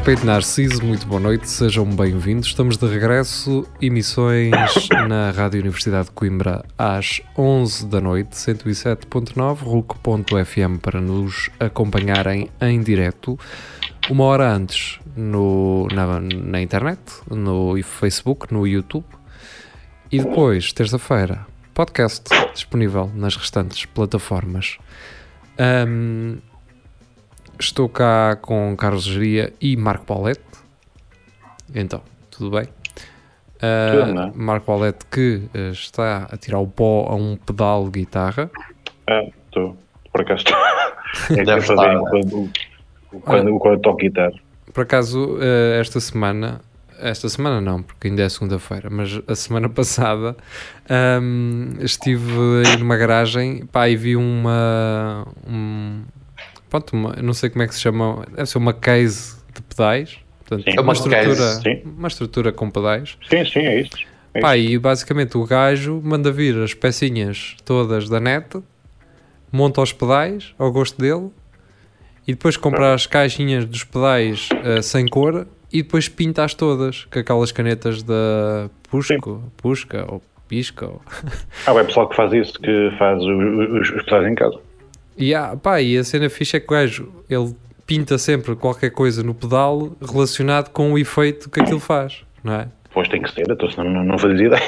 Respeito Narciso, muito boa noite, sejam bem-vindos. Estamos de regresso, emissões na Rádio Universidade de Coimbra às 11 da noite, 107.9, RUC.fm para nos acompanharem em direto. Uma hora antes no, na, na internet, no Facebook, no YouTube. E depois, terça-feira, podcast disponível nas restantes plataformas. Um, Estou cá com Carlos Geria e Marco Paulette. Então, tudo bem? Uh, Tudo, não é? Marco Paulette que uh, está a tirar o pó a um pedal de guitarra. Ah, estou. Por acaso estou. É que Deve eu fazia estar, quando, quando, quando toco guitarra. Por acaso, uh, esta semana, esta semana não, porque ainda é segunda-feira, mas a semana passada um, estive aí numa garagem pá, e vi uma. Um, pronto, uma, não sei como é que se chama, deve ser uma case de pedais. Portanto, Sim. uma, Uma estrutura, case, sim. uma estrutura com pedais. Sim, sim, é isto. É Pá, e basicamente o gajo manda vir as pecinhas todas da net, monta os pedais ao gosto dele e depois compra as caixinhas dos pedais eh, sem cor e depois pinta-as todas com aquelas canetas da Pusco, Pusca ou Pisca. Ou... Ah, é pessoal que faz isso, que faz os, os, os pedais em casa. E, ah, pá, e a cena fixa é que o gajo ele pinta sempre qualquer coisa no pedal relacionado com o efeito que aquilo faz, não é? Pois tem que ser, então senão não, não fazia ideia.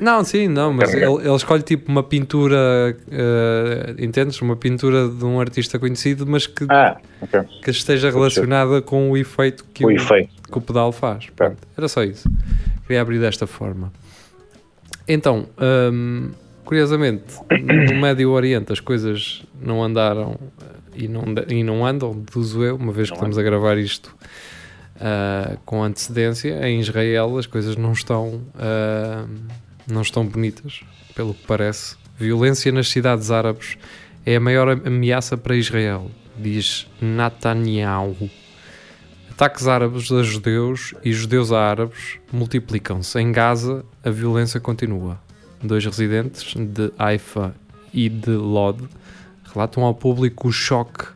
Não, sim, não, mas ele, ele escolhe tipo uma pintura, eh, entendes? Uma pintura de um artista conhecido, mas que, Ah, ok. que esteja relacionada com o efeito que O o, efeito. que o pedal faz. Pronto, era só isso. Queria abrir desta forma. Então, hum, curiosamente, no Médio Oriente as coisas não andaram eh, e não, e não andam, deduzo eu, uma vez que Não estamos a gravar isto ah, com antecedência. Em Israel as coisas não estão, ah, não estão bonitas, pelo que parece. Violência nas cidades árabes é a maior ameaça para Israel, diz Netanyahu. Ataques árabes a judeus e judeus a árabes multiplicam-se. Em Gaza, a violência continua. Dois residentes de Haifa e de Lod relatam ao público o choque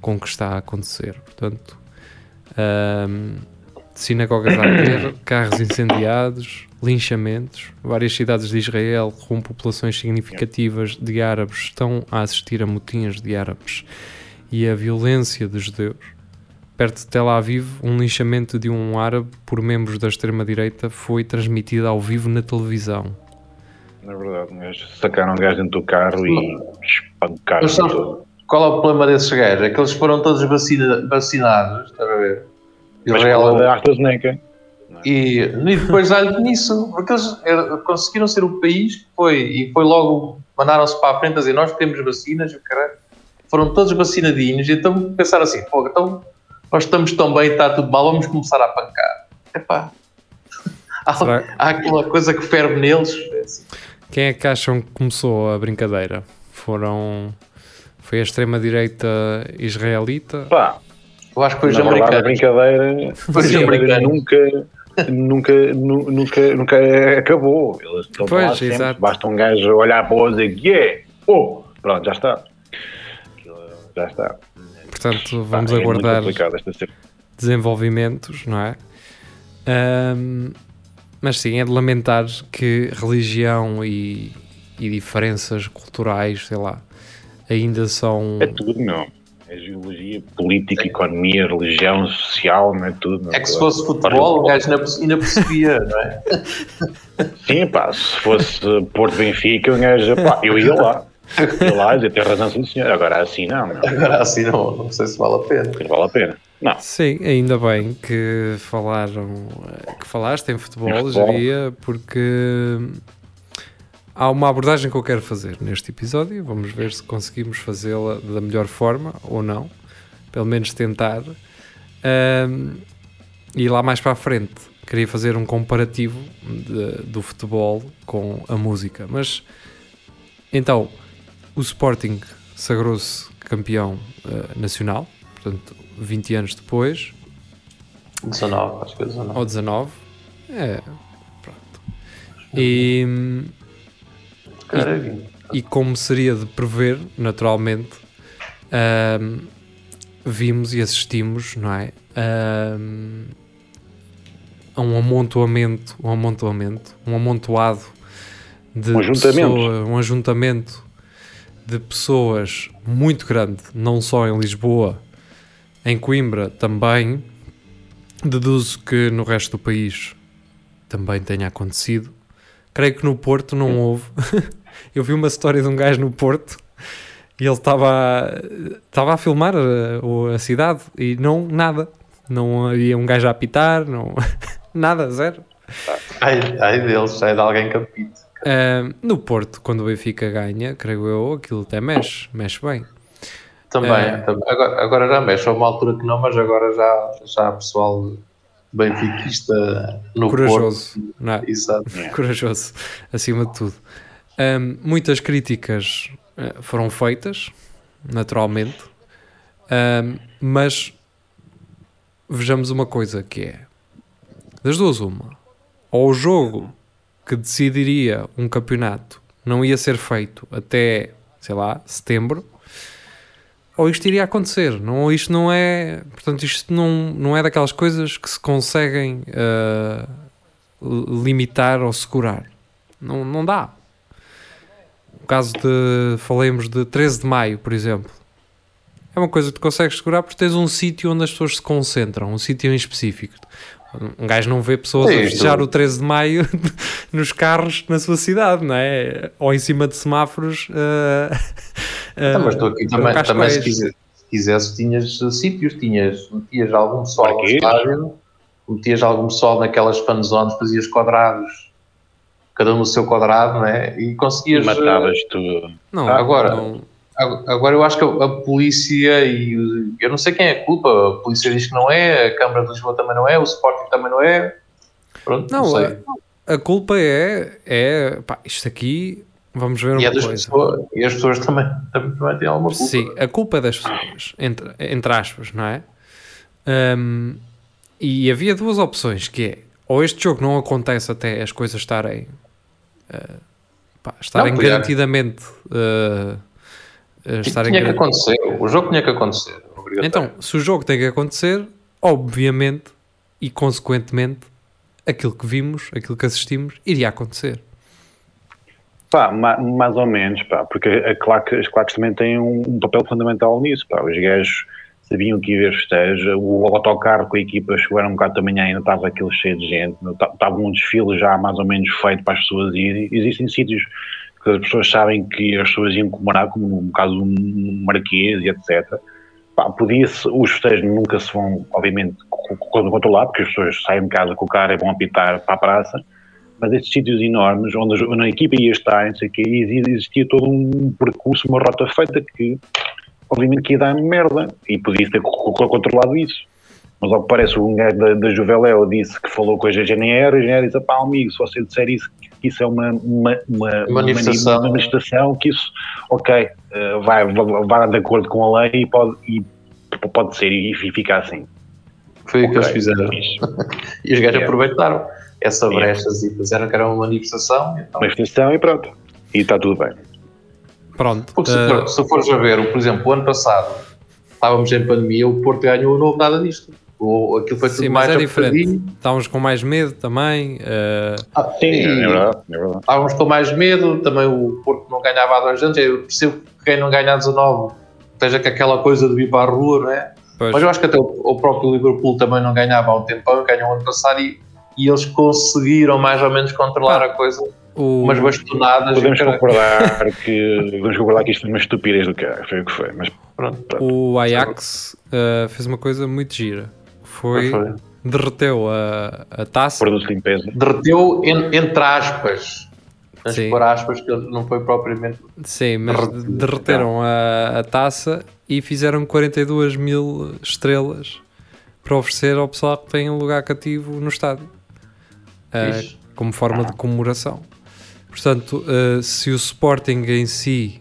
com o que está a acontecer. Portanto, ahm, sinagogas a arder, carros incendiados, linchamentos. Várias cidades de Israel com populações significativas de árabes estão a assistir a motinhas de árabes e a violência dos judeus. Perto de Tel Aviv, um linchamento de um árabe por membros da extrema-direita foi transmitido ao vivo na televisão. Na verdade, mas sacaram um gajo dentro do carro e espancaram Mas todo. qual é o problema desses gajos? É que eles foram todos vacina- vacinados, estás a ver? Mas Israel- da AstraZeneca. e, e depois dá-lhe nisso, porque eles conseguiram ser o país que foi, e foi logo, mandaram-se para a frente a dizer, nós temos vacinas, o caralho. Foram todos vacinadinhos, então pensaram assim, pô, então nós estamos tão bem, está tudo mal, vamos começar a pancar. Epá, há, há aquela coisa que ferve neles. Quem é que acham que começou a brincadeira? Foram. Foi a extrema-direita israelita? Pá, Eu acho que foi os a americanos. brincadeira, Foi os a brincadeira americanos. nunca, nunca, nu- nunca, nunca acabou. Eles estão Pois, lá sempre. exato. Basta um gajo olhar para o outro e dizer, yeah, oh, pronto, já está. Já está. Portanto, vamos Pá, é aguardar desenvolvimentos, não é? Ahm, mas sim, é de lamentar que religião e, e diferenças culturais, sei lá, ainda são. É tudo, não. É geologia, política, economia, religião, social, não é tudo. não É que se fosse futebol, o gajo ainda perce- ainda percebia, não é? Sim, pá, se fosse Porto Benfica, o gajo, pá, eu ia lá. Ia lá e dizer, tem razão, sim, senhor. Agora assim, não, não, Agora assim não, não sei se vale a pena. não vale a pena. Não, Sim, ainda bem que falaram, que falaste em futebol, Em futebol. Porque há uma abordagem que eu quero fazer neste episódio. Vamos ver se conseguimos fazê-la da melhor forma ou não, pelo menos tentar. Ahm, e lá mais para a frente queria fazer um comparativo de- do futebol com a música, mas então o Sporting sagrou-se campeão uh, nacional, portanto, 20 anos depois. 19, acho que é 19. Ou 19. É, pronto. E, e, e como seria de prever, naturalmente, um, vimos e assistimos, não é? Um, a um amontoamento, um amontoamento, um amontoado de um ajuntamento. Pessoa, um ajuntamento de pessoas muito grande, não só em Lisboa, em Coimbra também. Deduzo que no resto do país também tenha acontecido. Creio que no Porto não houve. Eu vi uma história de um gajo no Porto e ele estava estava a filmar a, a, cidade e não nada. Não havia um gajo a apitar, não, nada, zero. Ai, ai deles, é de alguém que apite. Uh, no Porto, quando o Benfica ganha, creio eu, aquilo até mexe, mexe bem. Também, uh, também. Agora, agora já mexe, houve uma altura que não, mas agora já, já há pessoal benfiquista no Corajoso, Porto. não é? Exato. Corajoso, acima de tudo. Um, muitas críticas uh, foram feitas, naturalmente, um, mas vejamos uma coisa que é das duas uma ou o jogo que decidiria um campeonato não ia ser feito até sei lá, setembro ou isto iria acontecer. Não, isto não é portanto isto não, não é daquelas coisas que se conseguem uh, limitar ou segurar. Não, não dá. O caso de falemos de 13 de maio por exemplo. É uma coisa que tu consegues segurar porque tens um sítio onde as pessoas se concentram, um sítio em específico. Um gajo não vê pessoas Sim, a festejar o 13 de maio nos carros na sua cidade, não é? Ou em cima de semáforos. uh, uh, Ah, mas tu aqui também, também se, quiser, se quisesse, tinhas uh, sítios, tinhas, metias algum pessoal no estádio, metias algum pessoal naquelas fanzones, fazias quadrados, cada um no seu quadrado, né? E E conseguias. uh, matavas tudo. Não, Agora- não- Agora eu acho que a a polícia e eu não sei quem é a culpa, a polícia diz que não é, a Câmara de Lisboa também não é, o Sporting também não é. Pronto, não, não, sei. a, a culpa é, é pá, isto aqui, vamos ver E, é uma das coisa. pessoas, e as pessoas também, também, também têm alguma culpa. Sim, a culpa é das pessoas, entre, entre aspas, não é? Um, e havia duas opções, que é, ou este jogo não acontece até as coisas estarem, uh, pá, estarem podia- garantidamente... uh, uh, estarem Tinha que garan- acontecer, o jogo tinha que acontecer. Então, se o jogo tem que acontecer, obviamente e consequentemente, aquilo que vimos, aquilo que assistimos, iria acontecer. Pá, ma- mais ou menos, pá, porque a claque, as claques também têm um, um papel fundamental nisso, pá. Os gajos sabiam que ia haver festejo, o autocarro com a equipa chegou era um bocado da manhã ainda estava aquilo cheio de gente, estava um desfile já mais ou menos feito para as pessoas irem. Existem sítios as pessoas sabem que as pessoas iam comemorar, como no caso um Marquês e etc. Podia-se, os festejos nunca se vão, obviamente, co- co- controlar, porque as pessoas saem de casa com o carro e vão apitar para a praça, mas estes sítios enormes, onde a, equipa ia estar, não sei o quê, exi- existia todo um percurso, uma rota feita que, obviamente, que ia dar merda, e podia ter co- co- controlado isso. Mas ao que parece, um gajo da, da Juveléu disse que falou com a GNR, a GNR disse, pá, amigo, se você disser isso, que isso é uma, uma, uma, Manifestação. uma manifestação, que isso, ok, eh, vai, vai, vai de acordo com a lei e pode, e pode ser, e, e fica assim. Foi o que eles fizeram. E os gajos Yeah. aproveitaram essa brecha e fizeram que era uma manifestação. Então, Manifestação e pronto. E está tudo bem. Pronto. porque se, uh, se fores a ver, por exemplo, o ano passado estávamos em pandemia, o Porto ganhou, não houve nada disto. O, aquilo foi tudo sim, mas mais é diferente. Estávamos com mais medo também. uh, Ah, Sim, é verdade. É verdade. Estávamos com mais medo, também o Porto não ganhava há dois anos. Eu percebo que quem não ganha há 19 esteja com aquela coisa de vir para a rua, não é? pois, Mas eu acho que até o, o próprio Liverpool também não ganhava há um tempão, ganhou ano passado e, e eles conseguiram mais ou menos controlar Ah, a coisa, o, umas bastonadas. Podemos cara- concordar que podemos concordar que isto foi uma estupidez do cara, foi o que foi, mas Pronto, o Ajax uh, fez uma coisa muito gira. Foi, foi. derreteu a, a taça. produto de limpeza. Derreteu en- entre aspas. Mas Sim. por aspas que não foi propriamente. Sim, mas Derretido, derreteram a, a taça e fizeram 42 mil estrelas para oferecer ao pessoal que tem um lugar cativo no estádio. Uh, como forma de comemoração. Portanto, uh, se o Sporting em si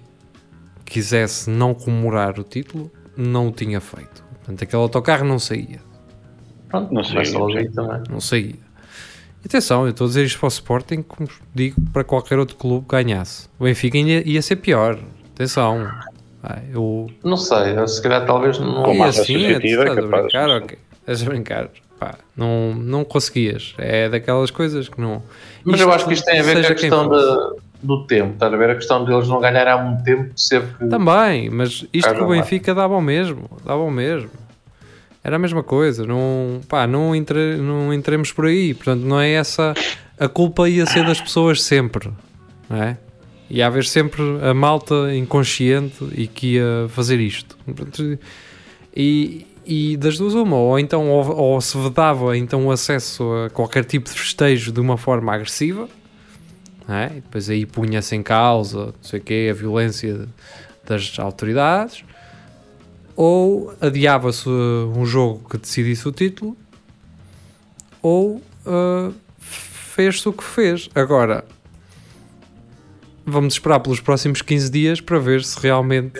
quisesse não comemorar o título, não o tinha feito. Portanto, aquele autocarro não saía. Pronto, Não sei, não sei. também. Não. E Atenção, eu estou a dizer isto para o Sporting, como digo, para qualquer outro clube que ganhasse. O Benfica ia, ia ser pior. Atenção. Ah, eu, Não sei, eu, se calhar talvez não. Com massa assim, é, associativa é estás a brincar, ok. Estás a brincar. Pá, não, não conseguias. É daquelas coisas que não. Mas eu acho que isto tem a ver com a questão da- do tempo, estás a ver? A questão deles não ganharem há muito tempo, sempre. Também, mas isto que o. Benfica dava ao mesmo. Dava ao mesmo. Era a mesma coisa. Não, pá, não, entre, não entremos por aí. Portanto, não é essa. A culpa ia ser das pessoas sempre. Não é? Ia haver sempre a malta inconsciente e que ia fazer isto. E, e das duas uma, ou então ou, ou se vedava então o acesso a qualquer tipo de festejo de uma forma agressiva, é? depois aí punha-se em causa, não sei o quê, a violência das autoridades, ou adiava-se uh, um jogo que decidisse o título, ou uh, fez-se o que fez. Agora, vamos esperar pelos próximos 15 dias para ver se realmente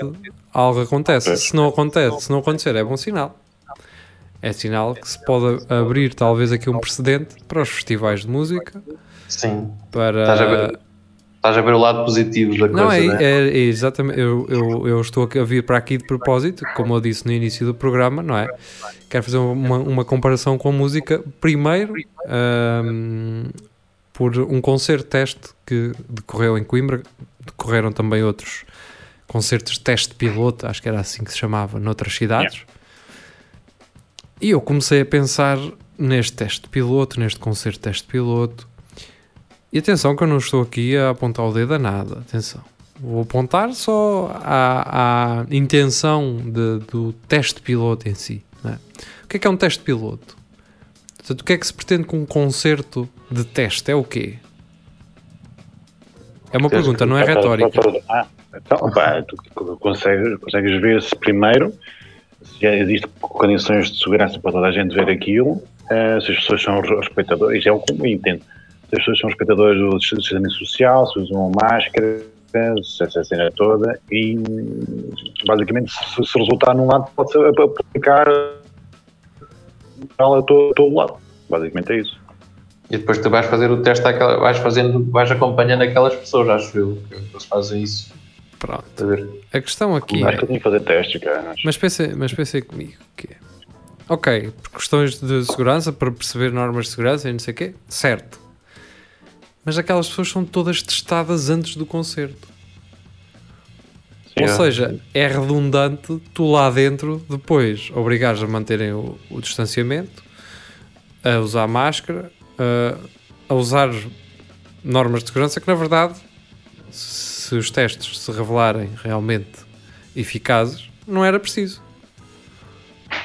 algo acontece. Se não acontece, se não acontecer, é bom sinal. É sinal que se pode abrir talvez aqui um precedente para os festivais de música, Sim. para... Estás a ver, o lado positivo da coisa. Não, é, né? é- é exatamente. Eu, eu, eu estou a vir para aqui de propósito, como eu disse no início do programa, não é? Quero fazer uma, uma comparação com a música. Primeiro, ahm, por um concerto teste que decorreu em Coimbra, decorreram também outros concertos teste piloto, acho que era assim que se chamava, noutras cidades. E eu comecei a pensar neste teste piloto, neste concerto teste piloto. E atenção que eu não estou aqui a apontar o dedo a nada, atenção. Vou apontar só à, à intenção de- do teste piloto em si. é? O que é que é um teste piloto? Portanto, o que é que se pretende com um concerto de teste? É o quê? É uma pergunta, não é retórica. Ah, então, pá, tu consegues, consegues ver se primeiro se já existem condições de segurança para toda a gente ver aquilo, eh, se as pessoas são respeitadoras, isso é o que eu entendo. Se as pessoas são respeitadoras do distanciamento social, se usam máscara, se essa cena toda, e basicamente se, se resultar num lado, pode-se aplicar a todo, todo lado. Basicamente é isso. E depois tu vais fazer o teste àquela, vais fazendo, vais acompanhando aquelas pessoas, acho eu, que eles fazem isso. Pronto. A questão aqui Acho que é. eu tenho que fazer testes, cara. Mas pensem, mas pensem comigo que é. Ok, por questões de segurança, para perceber normas de segurança e não sei o quê, certo. Mas aquelas pessoas são todas testadas antes do concerto. Sim, Ou é. seja, é redundante tu lá dentro depois obrigares a manterem o, o distanciamento, a usar máscara, a, a usar normas de segurança que na verdade, se os testes se revelarem realmente eficazes, não era preciso.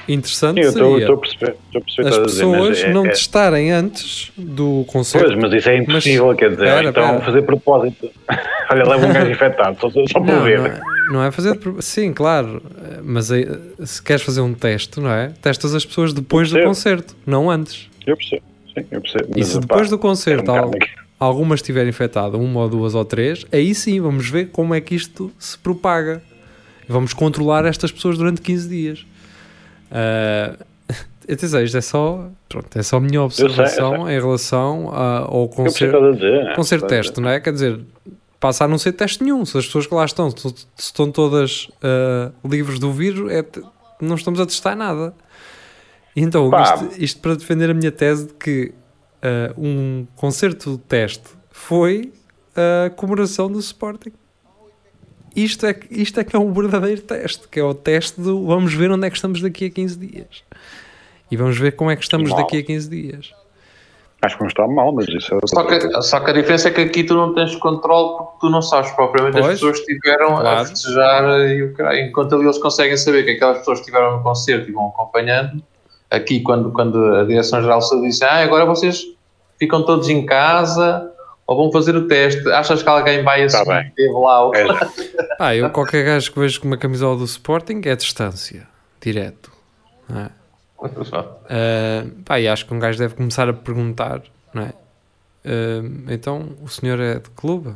Interessante Sim, eu estou seria estou a perceber. Perceber as a dizer, mas pessoas é- não é- testarem antes do concerto. Pois, mas isso é impossível, quer dizer, então fazer propósito. Olha, leva um gajo infectado, só, só para Não, ver. não é, não é fazer. Sim, claro. Mas aí, se queres fazer um teste, não é? Testas as pessoas depois do concerto, não antes. Eu percebo, sim, eu percebo. E mas, se pá, depois do é um concerto bocado al- daqui- algumas estiverem infectadas, uma ou duas ou três, aí sim vamos ver como é que isto se propaga. E Vamos controlar estas pessoas durante 15 dias. Ah, atenção, isto é só, pronto, é só a minha sei, eu observação em relação a- ao Eu que concerto. dizer. concerto a teste, não é? Quer dizer, passa a não ser teste nenhum. Se as pessoas que lá estão estão todas ah, livres do vírus, é não estamos a testar nada. E então, isto, isto para defender a minha tese de que ah, um concerto teste foi a comemoração do Sporting. Isto é, que- isto é que é um verdadeiro teste, que é o teste do vamos ver onde é que estamos daqui a 15 dias. E vamos ver como é que estamos Mal. daqui a 15 dias. Acho que não está mal, mas isso é Só que, só que a diferença é que aqui tu não tens controle porque tu não sabes propriamente Pois. as pessoas que estiveram Claro. a festejar e o caralho. Enquanto ali eles conseguem saber que aquelas pessoas que estiveram no concerto e vão acompanhando, aqui quando, quando a Direção-Geral Saúde disse ah, agora vocês ficam todos em casa ou vão fazer o teste, achas que alguém vai Tá assumir bem. que teve lá o... É, Ah, eu qualquer gajo que vejo com uma camisola do Sporting é distância, direto. não é? Ah, pá, e acho que um gajo deve começar a perguntar, não é? Ah, então, o senhor é de clube?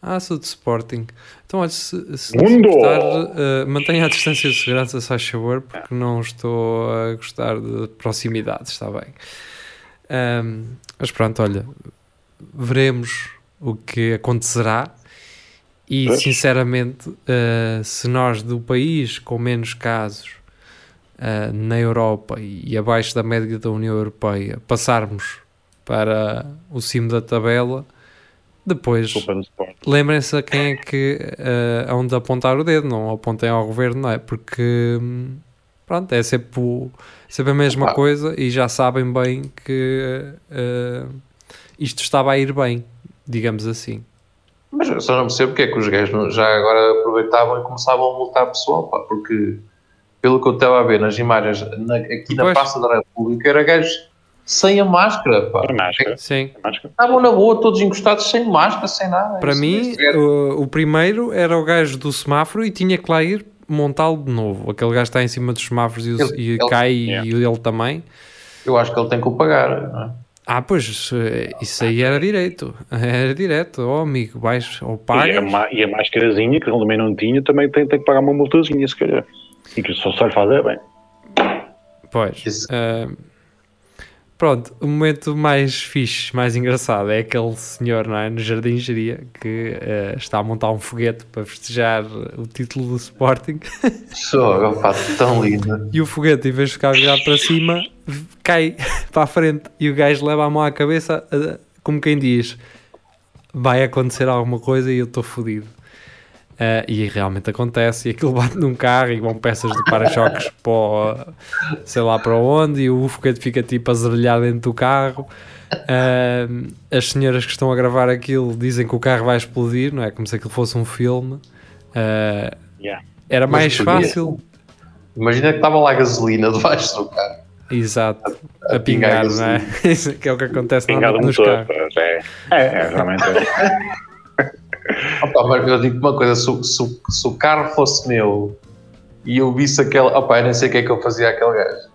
Ah, sou de Sporting. Então, olha, se, se eh, mantenha a distância de segurança, se faz favor, porque não estou a gostar de proximidade, está bem. Ahm, mas pronto, olha, veremos o que acontecerá. E, Pois. sinceramente, eh, se nós do país com menos casos eh, na Europa e abaixo da média da União Europeia passarmos para o cimo da tabela, depois lembrem-se a quem é que uh, onde apontar o dedo, não apontem ao governo, não é? Porque hum, pronto, é sempre, o- sempre a mesma coisa e já sabem bem que uh, isto estava a ir bem, digamos assim. Mas eu só não percebo porque é que os gajos já agora aproveitavam e começavam a multar pessoal, pá, porque pelo que eu estava a ver nas imagens na- aqui na Pois. Praça da República, era gajos sem a máscara, pá. A máscara. Sim. A máscara. Estavam na boa, todos encostados, sem máscara, sem nada. Para Isso- mim, isso o, o primeiro era o gajo do semáforo e tinha que lá ir montá-lo de novo. Aquele gajo está em cima dos semáforos e, Ele- e ele- cai Yeah. e ele também. eu acho que ele tem que o pagar. não é? Ah, pois, isso aí era direito. Era direto. Oh, amigo, vais ou E a, pagas. ma- e a máscarazinha, que ele também não tinha, também tem, tem que pagar uma multazinha, se calhar. E que só se fazer bem. Pois. Isso- ah, pronto, o momento mais fixe, mais engraçado é aquele senhor não é, no Jardim Geria que ah, está a montar um foguete para festejar o título do Sporting Só, pá, tão lindo. e o foguete, em vez de ficar virado para cima, cai para a frente e o gajo leva a mão à cabeça, ah, como quem diz: vai acontecer alguma coisa e eu estou fodido. Ah, e realmente acontece, e aquilo bate num carro e vão peças de para-choques para o- sei lá para onde, e o foguete fica tipo a zerelhar dentro do carro. Ah, as senhoras que estão a gravar aquilo dizem que o carro vai explodir, não é? Como se aquilo fosse um filme. Ah, Yeah. era Mas mais podia. fácil, Imagina que estava lá gasolina debaixo do carro. exato, a, A pingar, pingar não é? Isso que é o que acontece Pingado normalmente nos carros. É, é, é, realmente. É. Opa, eu digo uma coisa: se, se se o carro fosse meu e eu visse aquele. Opa, eu nem sei o que é que eu fazia àquele gajo.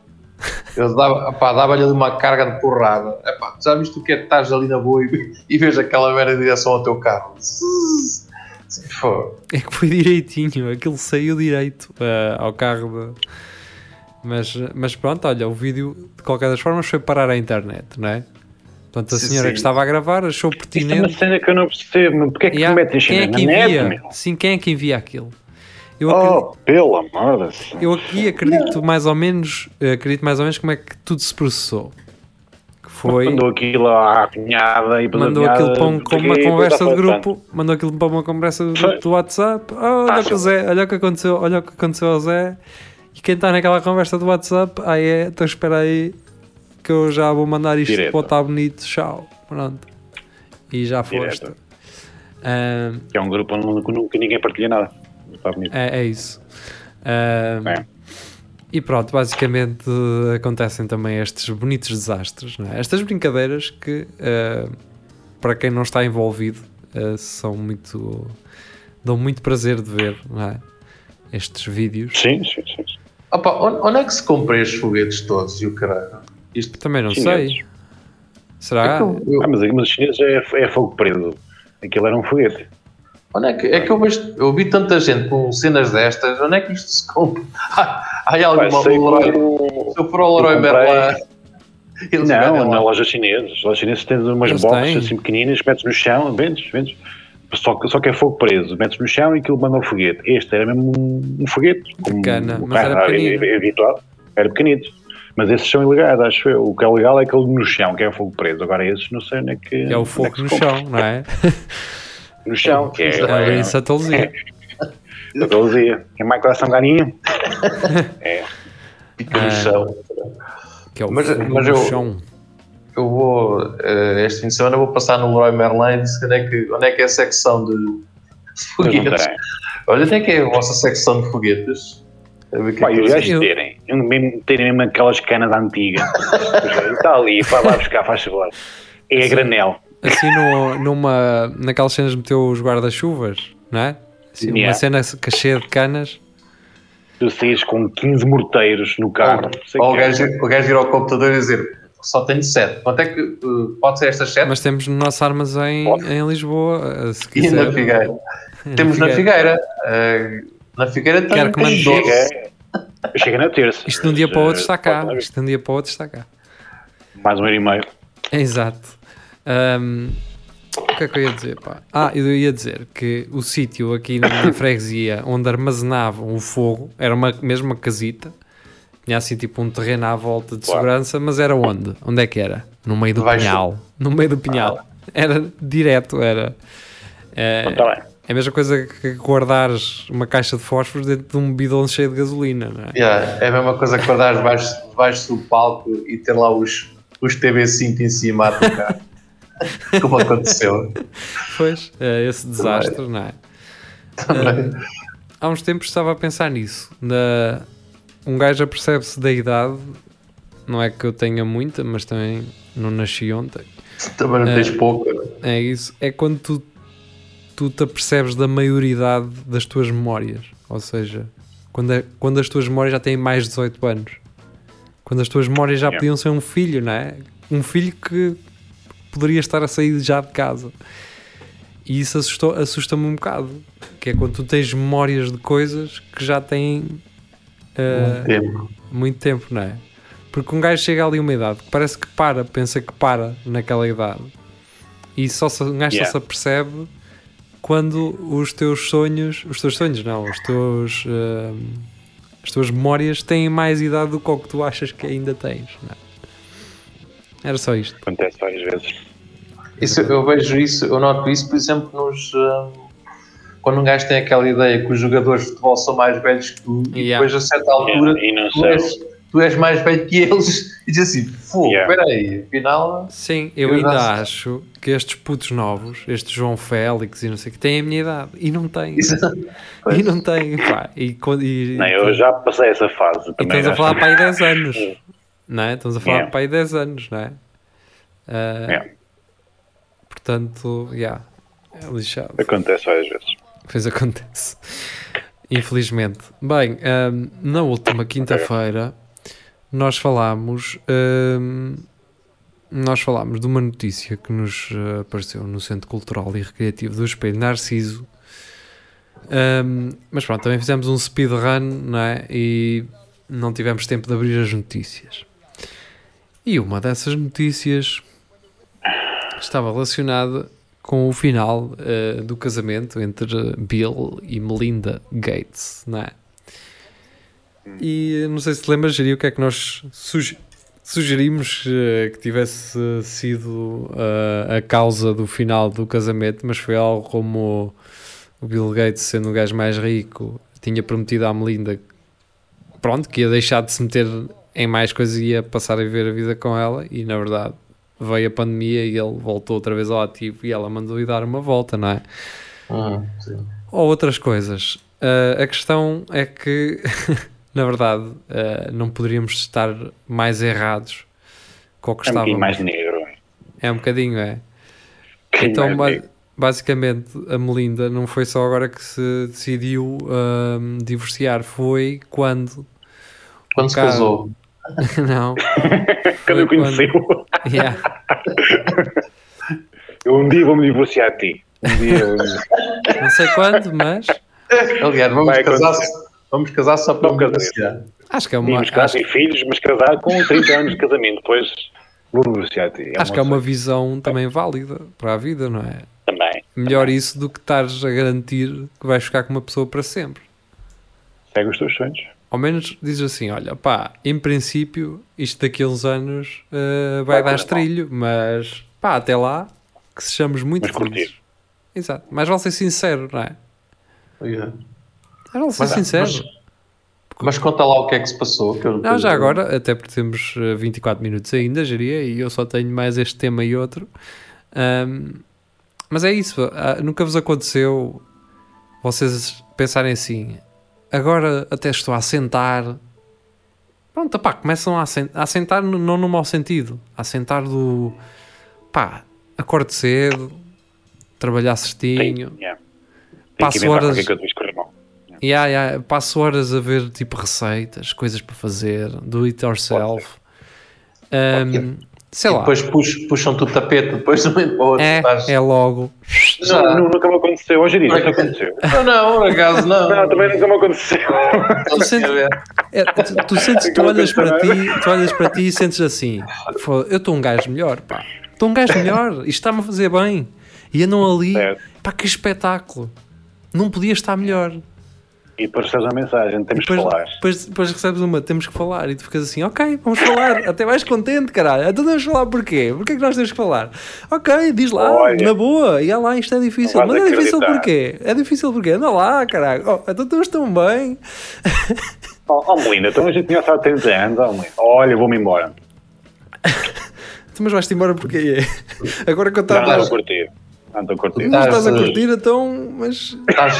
Eu dava, dava-lhe ali uma carga de porrada. Epá, já viste o que é que estás ali na boa e, e vês aquela merda em direção ao teu carro? É que foi direitinho, aquilo saiu direito ah, ao carro. Mas, mas pronto, olha, o vídeo de qualquer das formas foi parar à internet, não é? Portanto, a Sim, senhora sim. que estava a gravar achou Isto é uma pertinente. cena que eu não percebo. meu. Porquê é que há- tu metes quem é que net, envia? Sim, quem é que envia aquilo? Eu acredito, Oh, pelo amor de Deus. eu aqui acredito mais ou menos, acredito mais ou menos como é que tudo se processou. Que foi. Mandou aquilo à cunhada e Mandou aquilo para, um- uma porque conversa de grupo, mandou aquilo para uma conversa do, Foi. do WhatsApp. Oh, olha que o Zé, olha o que aconteceu, olha o que aconteceu ao Zé. E quem está naquela conversa do WhatsApp, aí é, então espera aí que eu já vou mandar isto Direto. para o tá bonito, tchau. Pronto. E já foste. Que é um grupo onde nunca, nunca ninguém partilha nada. Está bonito. é, é isso. É. E pronto, basicamente eh, acontecem também estes bonitos desastres, não é? estas brincadeiras que, eh, para quem não está envolvido, eh, são muito. dão muito prazer de ver, não é? Estes vídeos. Sim, sim, sim. opa, onde, onde é que se compra estes foguetes todos e o caralho? Isto Também não Chineses. sei. Será? é que eu- Ah, mas, mas os chineses é, é fogo preso. Aquilo era um foguete. Onde é que, é que eu, vejo, eu vi tanta gente com cenas destas, onde é que isto se compra? Há, há alguma o- se eu for ao Leroy Merlin, eles Não, na loja chinesa. As lojas chinesas tens umas boxes assim pequeninas, metes no chão, vendes, vendes. Só que, só que é fogo preso, metes no chão e aquilo manda um foguete. Este era mesmo um, um foguete. como cana, o mas era carro pequenino. é- é habitual. Era pequenito. Mas esses são ilegais, acho eu. O que é legal é aquele no chão, que é o fogo preso. Agora esses não sei onde é que. É o fogo que no compra. chão, não é? No chão, que é. É é, em Santa Luzia. é, mais coração galinho? é. Fica no chão. Que é o Mas- fogo mas no eu- chão. Eu vou, eh, este fim de semana, vou passar no Leroy Merlin e onde é que, onde é, que é a secção de foguetes. Olha, onde é que é a vossa secção de foguetes? Pá, e os gajos terem, mesmo, terem mesmo aquelas canas antigas. Está ali, vai lá buscar, faz favor. É a granel. Assim no, numa. naquelas cenas meteu os guarda-chuvas, não é? Assim, Uma Yeah. cena cheia de canas. Tu saís com 15 morteiros no carro. sei Ou o gajo, o gajo ir ao computador e dizer só tenho 7. Quanto é que uh, pode ser estas 7? Mas temos no nosso armazém Pode. em Lisboa, eh, se E quiser. na Figueira. Na Temos na Figueira. Figueira. Uh, na Figueira Quero também que tem mande 12. Chega, chega na terça. Isto de um dia para o outro está cá. Isto de um dia para o outro está cá. Mais um ano e meio. Exato. Ahm, o que é que eu ia dizer? Pá? Ah, eu ia dizer que o sítio aqui na minha freguesia onde armazenavam o fogo era uma, mesmo uma casita. Tinha assim tipo um terreno à volta de segurança, mas era onde? Onde é que era? No meio do pinhal. No meio do pinhal. Era direto, era. É, tá bem. É a mesma coisa que guardares uma caixa de fósforos dentro de um bidão cheio de gasolina, não é? Yeah, é a mesma coisa que guardar debaixo, debaixo do palco e ter lá os, os TV5 em cima a tocar. Como aconteceu. Pois, é esse desastre, não é? Também. há uns tempos estava a pensar nisso. Na... Um gajo apercebe-se da idade, não é que eu tenha muita, mas também não nasci ontem. Também não tens É. pouco. É isso. É quando tu, tu te apercebes da maioridade das tuas memórias. Ou seja, quando, é- quando as tuas memórias já têm mais de 18 anos. Quando as tuas memórias já Yeah. podiam ser um filho, não é? Um filho que poderia estar a sair já de casa. E isso assustou- assusta-me um bocado. Que é quando tu tens memórias de coisas que já têm eh, Tempo. muito tempo, não é? Porque um gajo chega ali a uma idade que parece que para, pensa que para naquela idade e só se, um gajo Yeah. só se apercebe quando os teus sonhos, os teus sonhos não, os teus hum, as tuas memórias têm mais idade do que o que tu achas que ainda tens, não é? Era só isto. Acontece várias vezes. Isso, eu vejo isso, eu noto isso, por exemplo, nos. hum, quando um gajo tem aquela ideia que os jogadores de futebol são mais velhos que tu, e Yeah. depois a certa altura Yeah, e não tu, és, tu és mais velho que eles e diz assim: Fogo, Yeah. espera aí, afinal. Sim, eu, Eu ainda já- acho que estes putos novos, este João Félix e não sei o que, têm a minha idade e não têm. E não têm, pá. E, e, Não, eu já passei essa fase E também. estamos a falar que- para aí 10 anos, não é? Estamos a falar Yeah. para aí 10 anos, não é? Ah, Yeah. Portanto, yeah, é lixado. Acontece várias vezes. Pois acontece. Infelizmente. Bem, ahm, na última quinta-feira nós falámos. ahm, nós falámos de uma notícia que nos ah, apareceu no Centro Cultural e Recreativo do Espelho Narciso. Ahm, mas pronto, também fizemos um speedrun, é? E não tivemos tempo de abrir as notícias. E uma dessas notícias estava relacionada com o final eh, do casamento entre Bill e Melinda Gates, não é? E não sei se te lembras, Jiri, o que é que nós suge- sugerimos eh, que tivesse sido eh, a causa do final do casamento, mas foi algo como o Bill Gates, sendo o gajo mais rico, tinha prometido à Melinda pronto, que ia deixar de se meter em mais coisas e ia passar a viver a vida com ela e na verdade veio a pandemia e ele voltou outra vez ao ativo e ela mandou-lhe dar uma volta, não é? Sim. Ou outras coisas. Ah, a questão é que, na verdade, ah, não poderíamos estar mais errados com o que É um estávamos. bocadinho mais negro. É um bocadinho, é. Um Então, ba- negro. basicamente, a Melinda não foi só agora que se decidiu ahm, divorciar, foi quando. Quando se Cara. casou. não. Quando eu foi conheci Yeah. eu um dia vou-me divorciar de ti. Um dia eu... Não sei quando, mas Aliás, vamos Vai casar, acontecer. Vamos casar só para Vamos divorciar. acho que é uma. Tínhamos casar sem filhos, mas casar com 30 anos de casamento. Depois vou de ti. acho que é uma visão também válida para a vida, não é? Também. Melhor isso do que estares a garantir que vais ficar com uma pessoa para sempre. Segue os teus sonhos. Ao menos dizes assim: olha, pá, em princípio, isto daqui a uns anos eh, vai Vai dar estrilho, mas pá, até lá que sejamos muito Mas curtir. felizes. Exato, mas vale ser sincero, não é? Yeah. Mas vale ser Mas- sincero. mas- Mas conta lá o que é que se passou. que eu- Não, já agora, até porque temos eh, 24 minutos ainda, geria, e eu só tenho mais este tema e outro. Ahm, mas é isso, ah, nunca vos aconteceu vocês pensarem assim, agora até estou a sentar. Pronto, pá, começam a, a sentar no- não no mau sentido, a sentar do pá, acordo cedo, trabalhar certinho, Tem, yeah. Tem Passo horas-. Yeah, yeah, passo horas a ver tipo receitas, coisas para fazer, do it yourself. Um, sei E lá. depois pux- puxam-te o tapete, depois de um momento para o outro. É, estás- é logo. Já. Não, nunca me aconteceu. Hoje em dia, nunca aconteceu. Não, não, por acaso não. Não, também nunca me aconteceu. Tu sentes, é, tu, tu sentes tu olhas para não ti, tu olhas para ti e sentes assim: "Foda, eu estou um gajo melhor, pá. Estou um gajo melhor, isto está-me a fazer bem. E andam ali, Certo. pá, que espetáculo. Não podia estar melhor. E depois recebes uma mensagem, temos que Depois, falar. depois, depois recebes uma, temos que falar, e tu ficas assim, ok, vamos falar, até vais contente, caralho. Então vamos falar porquê? Porquê que nós temos que falar? Ok, diz lá, Olha. na boa, e há lá, isto é difícil. Não Mas é difícil acreditar. porquê? É difícil porquê? Anda lá, caralho. Oh, então estamos tão bem. Oh, oh Melinda, então a gente tinha há 30 anos. Oh, Melinda. Olha, vou-me embora. Tu, Mas vais-te embora porquê? Agora que eu Não, estava. não estou a curtir. Não estou a curtir. Não estás a Estás, curtir, então, mas. Estás,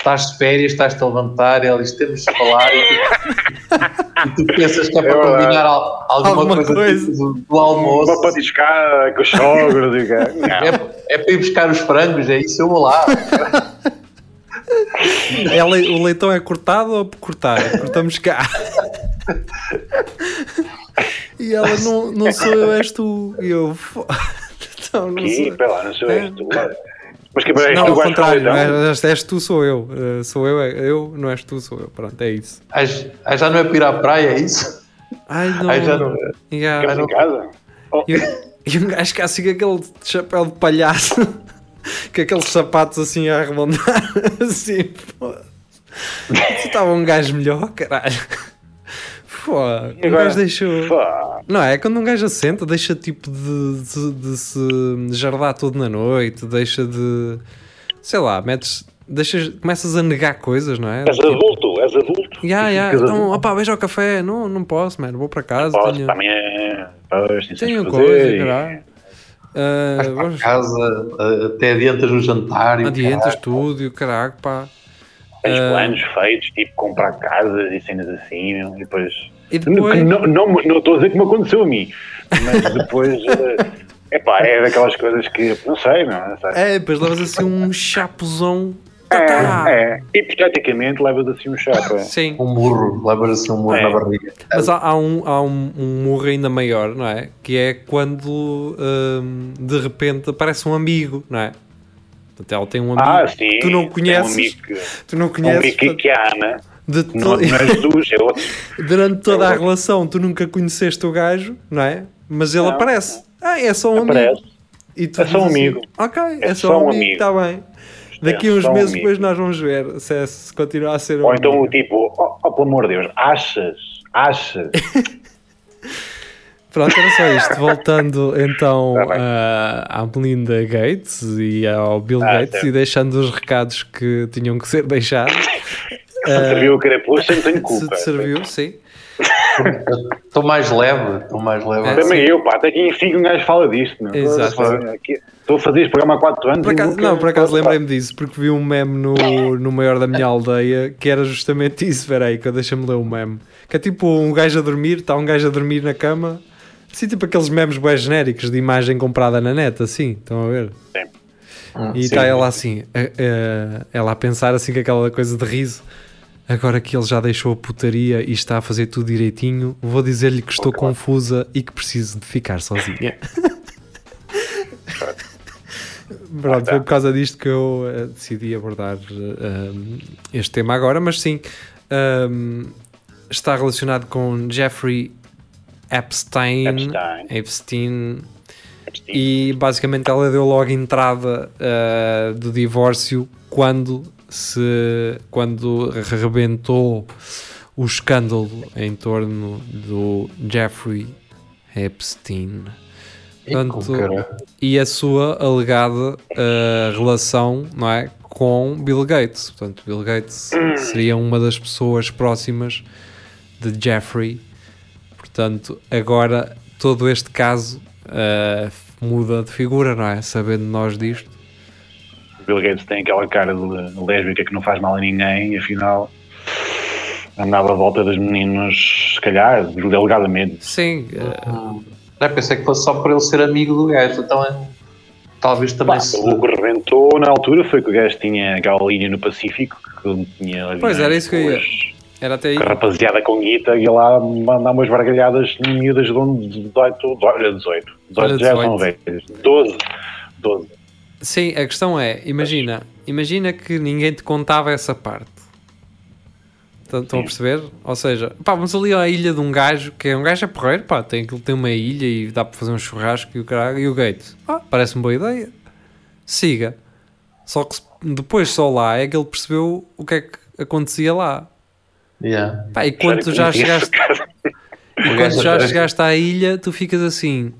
estás de férias, estás-te a levantar, e ela diz: temos de falar. E tu, e tu pensas que é para É combinar al- alguma, Alguma coisa, coisa. tipo do, do almoço. Vou patiscar com os sogros e. É, é para ir buscar os frangos, é isso, eu vou lá. É le- o leitão é cortado ou cortar? Cortamos cá. E ela, não, não sou eu, és tu. E eu, "Fo- então, não sou. lá, não sou É. és tu. Mas que és Não, tu ao contrário, então? és, és tu, sou eu. Uh, sou eu, é- eu, não és tu, sou eu. Pronto, é isso. Ai, já não é para ir à praia, é isso? Ai, não. Ai, já não. Yeah. Ficamos em casa? Oh, E, um gajo que assim com aquele chapéu de palhaço, com aqueles sapatos assim a arredondar, assim, pô. Estava um gajo melhor, caralho. Pô, e o agora? gajo deixou. Pá, Não, é quando um gajo assenta, deixa tipo de, de, de se jardar todo na noite, deixa de. Sei lá, metes. Deixas, começas a negar coisas, não é? És adulto, és adulto. E ya, ficas então, adulto. opá, veja o café. Não, não posso, mano, vou para casa. Posso, tenho, para amanhã. Pois, tenho coisa, fazer. caralho. Ah, Vais para vamos- casa, eh, até adiantas no jantar. e o Adiantas caralho. tudo e o caraca, pá. Tens Ah. planos feitos, tipo comprar casas e cenas assim, e depois. E Não, depois. não, não, não estou a dizer que me aconteceu a mim, mas depois. é pá, é daquelas coisas que. Não sei, não, não sei. É, depois levas assim um chapuzão. Tá, tá. É, é. Hipoteticamente levas assim um chapa. Sim. Um burro, levas assim um burro É. na barriga. Mas há, há um, há um, um murro ainda maior, não é? Que é quando hum, de repente aparece um amigo, não é? Portanto, ela tem um amigo. Ah, sim. Tu não conheces. Um amigo, que- Tu não um conheces. amigo que, que ama. de Não, to- não és tu, é outro. Durante toda a É outro. relação, tu nunca conheceste o gajo, não é? Mas ele Não, aparece. Ah, é só um Aparece. amigo. E tu É só um assim, amigo. ok, é, É só, só um um amigo, está bem. Daqui É uns só um meses amigo. depois nós vamos ver se, é- se continua a ser um Ou então, amigo. tipo, oh, oh, pelo amor de Deus, achas? Achas? Pronto, era só isto. Voltando então Tá ah, à Melinda Gates e ao Bill Ah, Gates e deixando os recados que tinham que ser deixados. Serviu a carapuça, não tenho Se culpa. te serviu, sim. Estou mais leve, estou mais leve. É, Também eu, pá, até que enfim um gajo fala disto. Meu. Exato. Estou a fazer este programa há 4 anos. Por acaso, nunca- não, por acaso lembrei-me disso, porque vi um meme no, no maior da minha aldeia que era justamente isso. Espera aí, que eu deixa-me ler o meme. Que é tipo um gajo a dormir, está um gajo a dormir na cama. Assim, tipo aqueles memes bem genéricos de imagem comprada na net, assim, estão a ver? Hum, E sim. está ela assim, a- a- ela a pensar assim com aquela coisa de riso. Agora que ele já deixou a putaria e está a fazer tudo direitinho, vou dizer-lhe que estou confusa e que preciso de ficar sozinha. Pronto, foi por causa disto que eu eh, decidi abordar eh, um, este tema agora, mas sim, um, está relacionado com Jeffrey Epstein, Epstein. Epstein e basicamente ela deu logo entrada uh, do divórcio quando se quando rebentou o escândalo em torno do Jeffrey Epstein Portanto, e a sua alegada uh, relação não é, com Bill Gates. Portanto, Bill Gates seria uma das pessoas próximas de Jeffrey. Portanto, agora todo este caso uh, muda de figura, não é? Sabendo nós disto. Bill Gates tem aquela cara de lésbica que não faz mal a ninguém e afinal andava à volta dos meninos, se calhar, delegadamente. Sim, uh, Hum. Já pensei que fosse só por ele ser amigo do gajo, então é, talvez também Pá, se... o que rebentou na altura foi que o gajo tinha aquela linha no Pacífico que tinha Pois, era isso que eu ia- Era até aí. A rapaziada com guita ia lá mandar umas bargalhadas miúdas de um 18, olha 18, 18 Olha, já são 18. velhas, 12, 12. Sim, a questão é, imagina, imagina que ninguém te contava essa parte. Estão estão a perceber? Ou seja, pá, vamos ali à ilha de um gajo que é um gajo a porreiro, pá, tem, tem uma ilha e dá para fazer um churrasco e o caralho, e o gate. Ah, parece-me boa ideia. Siga. Só que depois só lá é que ele percebeu o que é que acontecia lá. Yeah. Pá, e quando tu já chegaste, e quando já até- chegaste à ilha, tu ficas assim,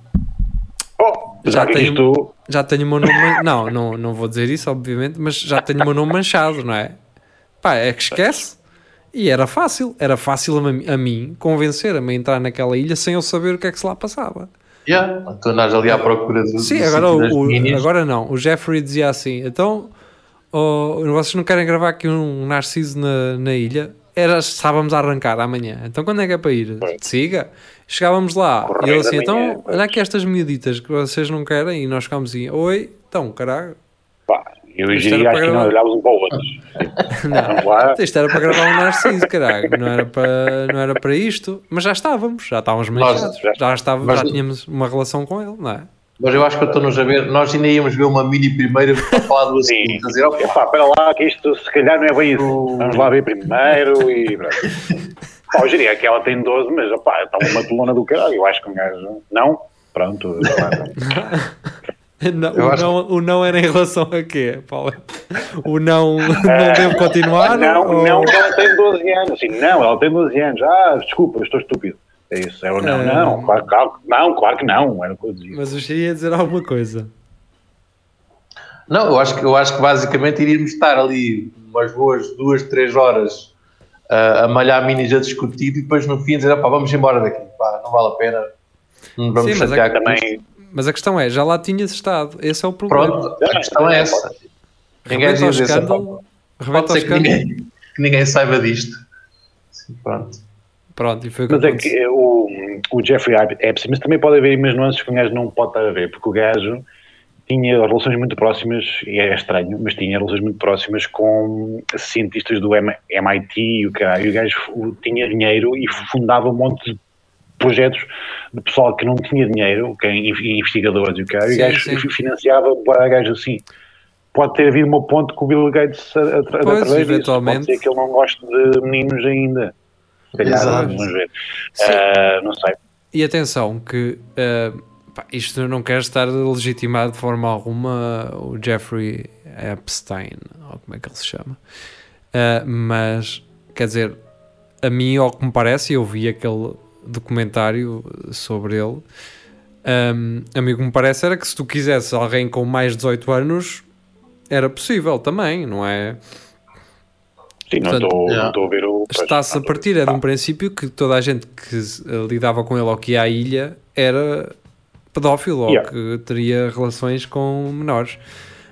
Oh, Já já tenho- já tenho o meu nome. Não, não, não vou dizer isso, obviamente, mas já tenho o meu nome manchado, não é? Pá, é que esquece. E era fácil, era fácil a, mim- a mim convencer-me a entrar naquela ilha sem eu saber o que é que se lá passava. Yeah. Tu andas ali à procura do. Sim, do agora, o, agora não. O Jeffrey dizia assim: então, oh, vocês não querem gravar aqui um Narciso na, na ilha? Era, estávamos a arrancar amanhã. Então, quando é que é para ir? Siga. Chegávamos lá Correio e ele assim: manhã, então, pois. olha aqui estas miuditas que vocês não querem. E nós ficámos assim: oi, então, caralho. pá, eu e para que gravar. olhávamos um para o outro. Vamos lá. Isto era para gravar um Narciso, caralho. Não era para, não era para isto. Mas já estávamos, já estávamos manchados. já- Já, estava, mas- já tínhamos uma relação com ele, não é? Mas eu acho que estou-nos a ver. Nós ainda íamos ver uma mini primeira para falar do Sim. assunto. A dizer, ok, Epá, espera lá, que isto se calhar não é bem isso. Vamos lá ver primeiro e. pronto. Pá, eu diria que ela tem 12, mas opá, está uma coluna do caralho. Eu acho que um gajo. Não? Pronto. Não, o, acho- não, o não era em relação a quê, Paulo? O não, não devo continuar? Ah, Não, ou- não, ela tem 12 anos. Assim, não, ela tem 12 anos. Ah, desculpa, estou estúpido. É isso. Ela, não, Ah. não, claro, claro, não, claro que não. Era o que eu dizia. Mas eu ia dizer alguma coisa. Não, eu acho, que, eu acho que basicamente iríamos estar ali umas boas duas, três horas ah, a malhar minis a discutir e depois no fim dizer, pá, vamos embora daqui, pá, não vale a pena. Não vamos Sim, mas chatear é com isto. Também. Mas a questão é, já lá tinhas estado. Esse é o problema. Pronto, a questão é essa. Ninguém diz isso. Pode ser que escândalo. ninguém, que ninguém saiba disto. Sim, pronto. Pronto, e foi o que Mas é que o, o Jeffrey Epstein, mas também pode haver umas nuances que o gajo não pode estar a ver, porque o gajo tinha relações muito próximas, e é estranho, mas tinha relações muito próximas com cientistas do MIT e o caralho. E o gajo tinha dinheiro e fundava um monte de projetos de pessoal que não tinha dinheiro, que é in- investigadores e o caralho. E o gajo sim. financiava para gajos assim. Pode ter havido uma ponte com o Bill Gates através disso. Pode ser que ele não goste de meninos ainda. Se calhar, vamos ver. Ah, não sei. E atenção, que eh, pá, isto não quero estar a legitimar de forma alguma o Jeffrey Epstein, ou como é que ele se chama. Eh, mas, quer dizer, a mim, ao que me parece, eu vi aquele documentário sobre ele. Um, a mim o que me parece era que se tu quisesse alguém com mais de 18 anos, era possível também, não é? Sim, não Portanto, não estou a ver o. Está-se a partir é de um princípio que toda a gente que eh, lidava com ele ou que ia à ilha era pedófilo Yeah. ou que teria relações com menores.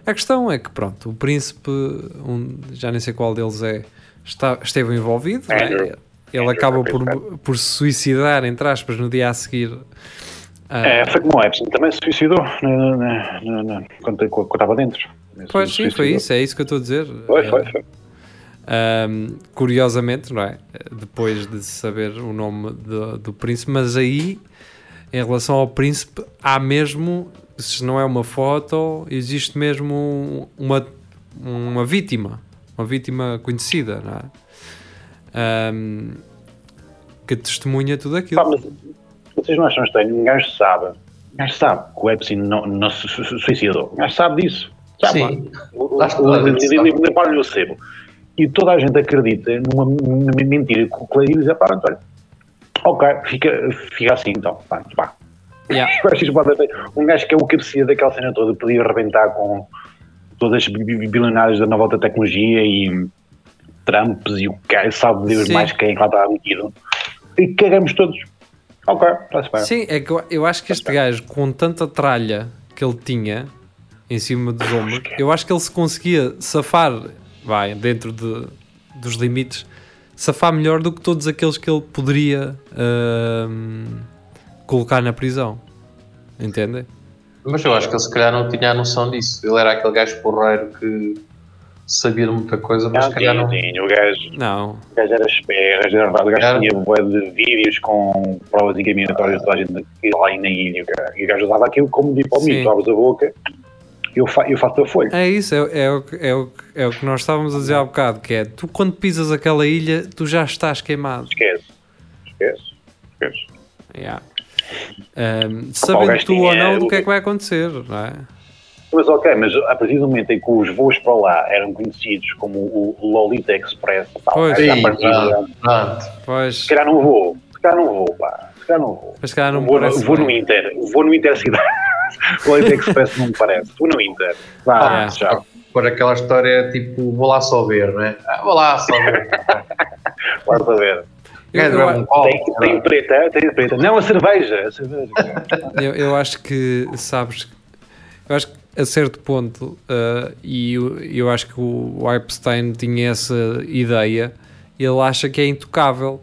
A questão é que, pronto, o príncipe, um, já nem sei qual deles é, está, esteve envolvido, é? Andrew. ele Andrew, acaba é por, por se suicidar, entre aspas, no dia a seguir. Ah, É, foi como o Epstein, também se suicidou na, quando, quando estava dentro. pois sim, foi isso, é isso que eu estou a dizer. Foi, Eh, foi, foi. Um, curiosamente, não é? Depois de saber o nome do, do príncipe, mas aí, em relação ao príncipe, há mesmo, se não é uma foto, existe mesmo uma, uma vítima, uma vítima conhecida, não é? Um, que testemunha tudo aquilo. Pá, mas vocês não acham estranho? Um gajo sabe. Um gajo sabe que o Epstein não, não se su- su- suicidou. Um gajo sabe disso. Sabe, Sim. Limpar-lhe o sebo. E toda a gente acredita numa, numa mentira que o Clay diz: pá, olha, ok, fica, fica assim então. Pá, pá. Yeah. Um gajo que é o cabecia daquela cena toda podia arrebentar com todas as bi- bi- bilionários da nova alta tecnologia e Trumps e o que sabe Deus Sim. mais quem é que lá está metido. E cagamos todos. Ok, está-se bem. Sim, é que eu, eu acho que este gajo, com tanta tralha que ele tinha em cima dos ombros, eu acho que ele se conseguia safar, vai, dentro de, dos limites, safar melhor do que todos aqueles que ele poderia ahm, colocar na prisão. Entendem? Mas eu acho que ele se calhar não tinha a noção disso. Ele era aquele gajo porreiro que sabia de muita coisa, mas Não, se calhar tinha, não. tinha. O gajo, Não, o gajo era esperto, era. O gajo Era. tinha bué de vídeos com provas encaminhatórias de toda a gente lá na ilha. E o gajo usava aquilo como diplomato. Sim. Tu abres a boca, eu, fa eu faço a folha. é isso, é, é, o, que- é, o, que- é o que nós estávamos a dizer há bocado, que é, tu quando pisas aquela ilha, tu já estás queimado. Esquece. Esquece. Esquece. Yeah. O sabendo tu ou não do que é que vai acontecer, não é? Mas ok, mas a partir do momento em que os voos para lá eram conhecidos como o Lolita Express, pá, Pois. já Sim, a partir pronto, pronto. Pois, se calhar não vou, se calhar não vou, pá, se calhar não vou. mas se calhar não me vou, vou no. Inter, vou no Intercidade. o Lolita Express não me parece, vou no Inter. Vá, Ah, já. Por aquela história tipo, vou lá só ver, não é? Ah, vou lá só ver. Vai saber. Eu, eu, copo? Tem, tem preta, tem preta. Não, a cerveja. A cerveja. eu, eu acho que, sabes, eu acho que a certo ponto, ah, e eu, eu acho que o Epstein tinha essa ideia, ele acha que é intocável.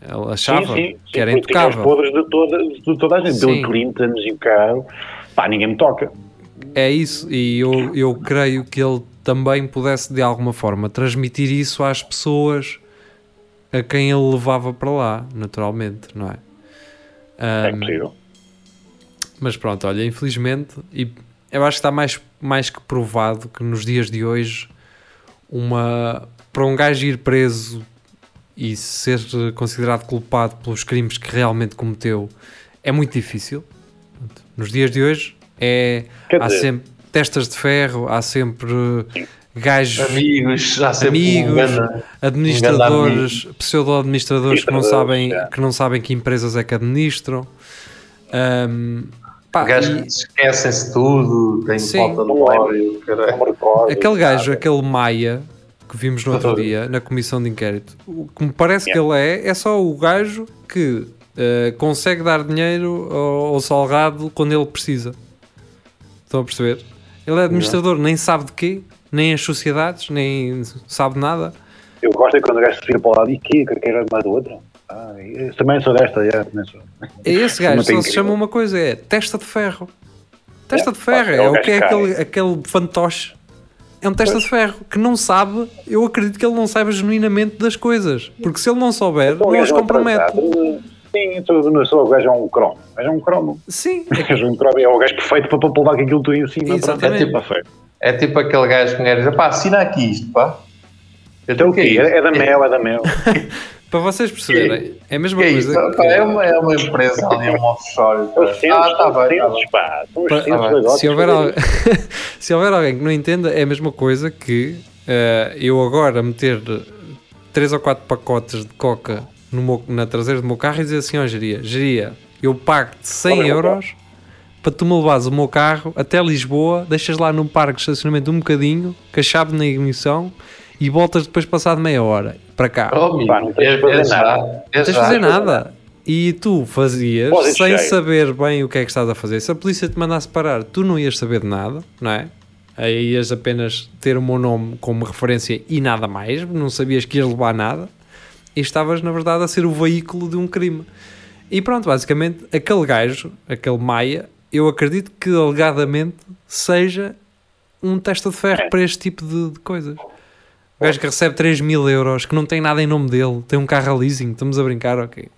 Ele achava que era tinha os intocável. podres de toda, de toda a gente. Sim. Bill Clinton e o carro. Pá, ninguém me toca. É isso, e eu, eu creio que ele também pudesse de alguma forma transmitir isso às pessoas a quem ele levava para lá, naturalmente, não é? É Ahm, possível. mas pronto, olha, infelizmente, e eu acho que está mais, mais que provado que nos dias de hoje, uma, para um gajo ir preso e ser considerado culpado pelos crimes que realmente cometeu é muito difícil. Nos dias de hoje é, Quer há dizer- sempre testas de ferro, há sempre gajos, Amigos, já sempre amigos, um grande- administradores, pseudo-administradores que não, sabem, é. que não sabem que empresas é que administram. Ahm, pá, gajos e que esquecem-se de tudo, têm Sim. falta memória, caralho. Não me recordo. aquele gajo, nada. aquele Maia que vimos no outro dia na comissão de inquérito, o que me parece que ele é, é só o gajo que eh, consegue dar dinheiro ao, ao Salgado quando ele precisa. Estão a perceber? Ele é administrador, nem sabe de quê, nem as sociedades, nem sabe nada. Eu gosto é quando o gajo se vira para o lado e que que quer mais do outro. Ah, também sou desta, já, também sou. É esse Não gajo, só se chama uma coisa, é testa de ferro. Testa É, de ferro, é é, o que é aquele, aquele fantoche. É um testa de ferro que não sabe, eu acredito que ele não saiba genuinamente das coisas. Porque se ele não souber, Então, não as é compromete. Sim, tu não sou o gajo é um cromo. O gajo é um cromo. Sim, O gajo é um cromo. É o gajo perfeito para, para levar aquilo tudo em cima. É tipo perfeito. É tipo aquele gajo que me diz, pá, assina aqui isto, pá. Eu Então o quê? "Que é É, é da mel, é da mel. para vocês perceberem, é a mesma Que é coisa. Pá, é, uma, é uma empresa ali, é um offshore. Ah, tá os bem, tá centros, bem. pá. São os Pa- centros Ah, se, houver alguém, se houver alguém que não entenda, é a mesma coisa que eh, eu agora meter 3 ou 4 pacotes de coca no meu- na traseira do meu carro e dizer assim: Ó, Geria, Geria, eu pago-te 100 Olha, euros para tu me levares o meu carro até Lisboa, deixas lá num parque de estacionamento um bocadinho, com a chave na ignição e voltas depois passado meia hora para cá. Oh, amigo, Pá, não tens é- de fazer é nada. é Não tens de fazer nada. E tu fazias Pode sem cheio. saber bem o que é que estás a fazer. Se a polícia te mandasse parar, tu não ias saber de nada, não é? Aí ias apenas ter o meu nome como referência e nada mais, não sabias que ias levar nada e estavas, na verdade, a ser o veículo de um crime. E pronto, basicamente, aquele gajo, aquele Maia, eu acredito que alegadamente seja um testa de ferro É. para este tipo de, de coisas. O gajo que recebe 3 mil euros, que não tem nada em nome dele, tem um carro a leasing, estamos a brincar, ok.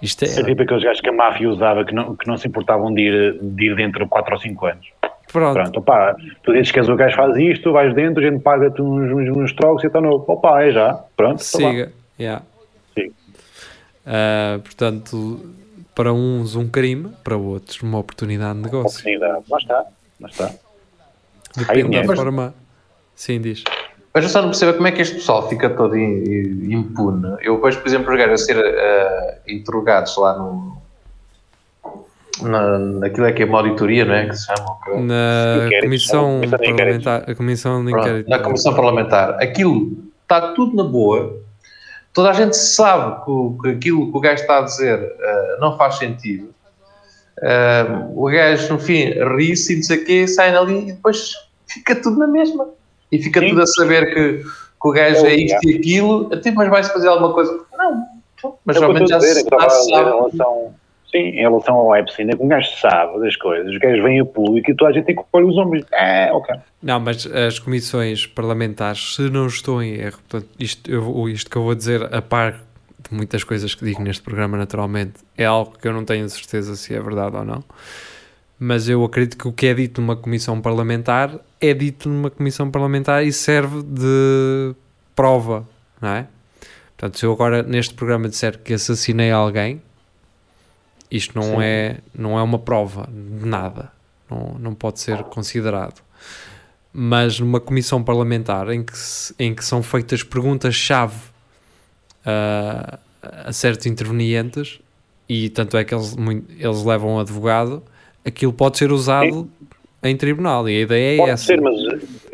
Isto É é. tipo aqueles gajos que a máfia usava que não, que não se importavam de ir, de ir dentro de 4 ou 5 anos. Pronto, Pronto, opá, tu dizes que és o gajo faz isto, tu vais dentro, a gente paga-te uns, uns, uns trocos e então não. Opá, é já. Pronto, tá siga. Yeah. Siga. Ah, portanto, para uns um crime, para outros uma oportunidade de negócio. Oportunidade. Lá está. Lá está. Depende da dinheiro. forma. Sim, diz. Mas eu só não percebo como é que este pessoal fica todo im- im- impune. Eu vejo, por exemplo, os gajos a ser eh, interrogados lá no. Na, naquilo é que é uma auditoria, não é? Que se chama? creio. Na Inquérito, comissão parlamentar, a comissão de inquérito. na Comissão Parlamentar. Aquilo está tudo na boa. Toda a gente sabe que, que aquilo que o gajo está a dizer eh, não faz sentido. Eh, o gajo, no fim, ri-se e não sei o quê, sai dali e depois fica tudo na mesma. E fica Sim. tudo a saber que, que o gajo é isto e aquilo, até mas vai-se fazer alguma coisa. Não, mas É que realmente estou já a dizer, se é que já se em sabe. relação. Sim, em relação ao Epstein, é que um gajo sabe das coisas, os gajos vêm a público e toda a gente tem que pôr os ombros. É, ok. Não, mas as comissões parlamentares, se não estou em erro, portanto, isto, eu, isto que eu vou dizer, a par de muitas coisas que digo neste programa, naturalmente, é algo que eu não tenho certeza se é verdade ou não. Mas eu acredito que o que é dito numa comissão parlamentar é dito numa comissão parlamentar e serve de prova, não é? Portanto, se eu agora neste programa disser que assassinei alguém, isto não, é, não é uma prova de nada. Não, não pode ser considerado. Mas numa comissão parlamentar em que, em que são feitas perguntas-chave a, a certos intervenientes, e tanto é que eles, eles levam um advogado, aquilo pode ser usado em tribunal. E a ideia é Pode essa. ser,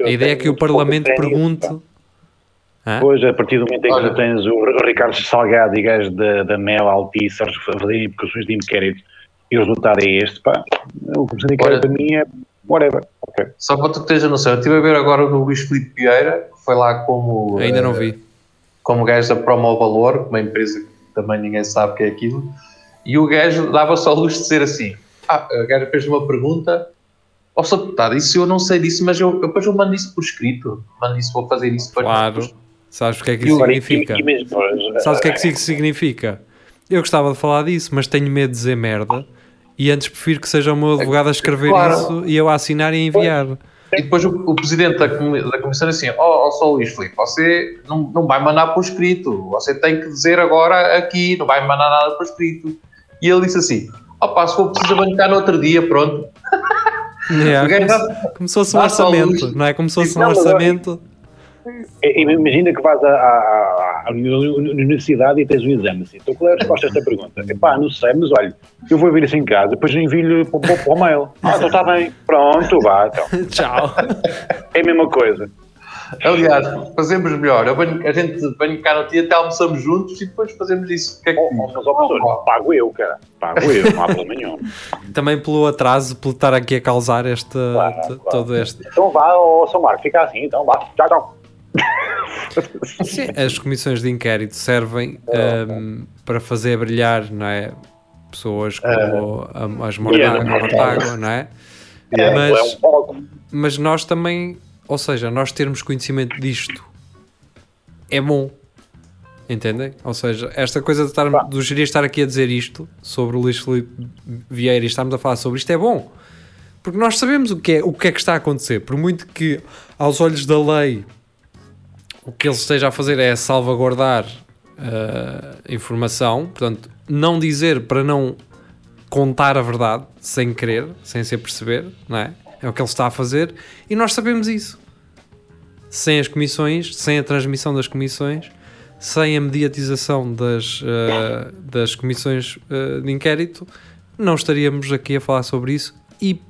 a ideia é que o Parlamento pergunte. Hã? Pois, a partir do momento em que Olha. tu tens o o Ricardo Salgado e gajos da, da Mel Altice a fazerem implicações de inquérito e o resultado é este, pá, o de Inquérito Olha. para mim é whatever. Ok. Só para tu teres a noção, eu estive a ver agora no Luís Filipe Vieira, que foi lá como. Ainda não eh, vi. como gajo da Promo Valor, uma empresa que também ninguém sabe o que é aquilo, e o gajo dava só luz de dizer assim: Ah, o gajo fez uma pergunta, ó Sr. Deputado, isso eu não sei disso, mas eu, eu depois eu mando isso por escrito, mando isso, vou fazer isso depois. Claro. Sabes o que é que isso significa? Sabes o que é que isso significa? Eu gostava de falar disso, mas tenho medo de dizer merda. E antes prefiro que seja o meu advogado a escrever Claro. isso e eu a assinar e enviar. E depois o, o presidente da, comi- da comissão disse assim: Ó oh, Sr. Luís Filipe, você não, não vai mandar por escrito, você tem que dizer agora aqui, não vai mandar nada por escrito. E ele disse assim: Opa, se for preciso bancar no outro dia, pronto. É, gajo como, se, como se fosse um só orçamento, não é? Como se fosse um orçamento. E- e Imagina que vais à, à- à universidade e tens um exame assim. Então qual é a resposta a esta pergunta? Epá, não sei, mas olha, eu vou ver isso em casa, depois envio-lhe para, para, para o mail. Ah, então está bem, pronto, vá, então. Tchau. É a mesma coisa. Aliás, fazemos melhor. Eu venho- a gente vem cá no dia, até almoçamos juntos e depois fazemos isso. O que é que ou, mas, ó, professor, pago eu, cara. Pago eu, não há problema nenhum. Também pelo atraso, por estar aqui a causar este, Claro, claro. todo este. Então vá, ó, São Marco, fica assim, então vá, tchau, tchau. Sim, as comissões de inquérito servem ehm, para fazer brilhar, não é? Pessoas como a- as Yeah. Mortágua, Mortágua, não é? É, Mas- é um. Mas nós também, ou seja, nós termos conhecimento disto é bom. Entendem? Ou seja, esta coisa de estar, do gerir estar aqui a dizer isto sobre o Luís Filipe Vieira e estarmos a falar sobre isto é bom. Porque nós sabemos o que é, o que é que está a acontecer. Por muito que, aos olhos da lei, o que ele esteja a fazer é salvaguardar a informação, portanto, não dizer para não contar a verdade sem querer, sem se aperceber, não é? É o que ele está a fazer e nós sabemos isso. Sem as comissões, sem a transmissão das comissões, sem a mediatização das, eh, das comissões eh, de inquérito, não estaríamos aqui a falar sobre isso e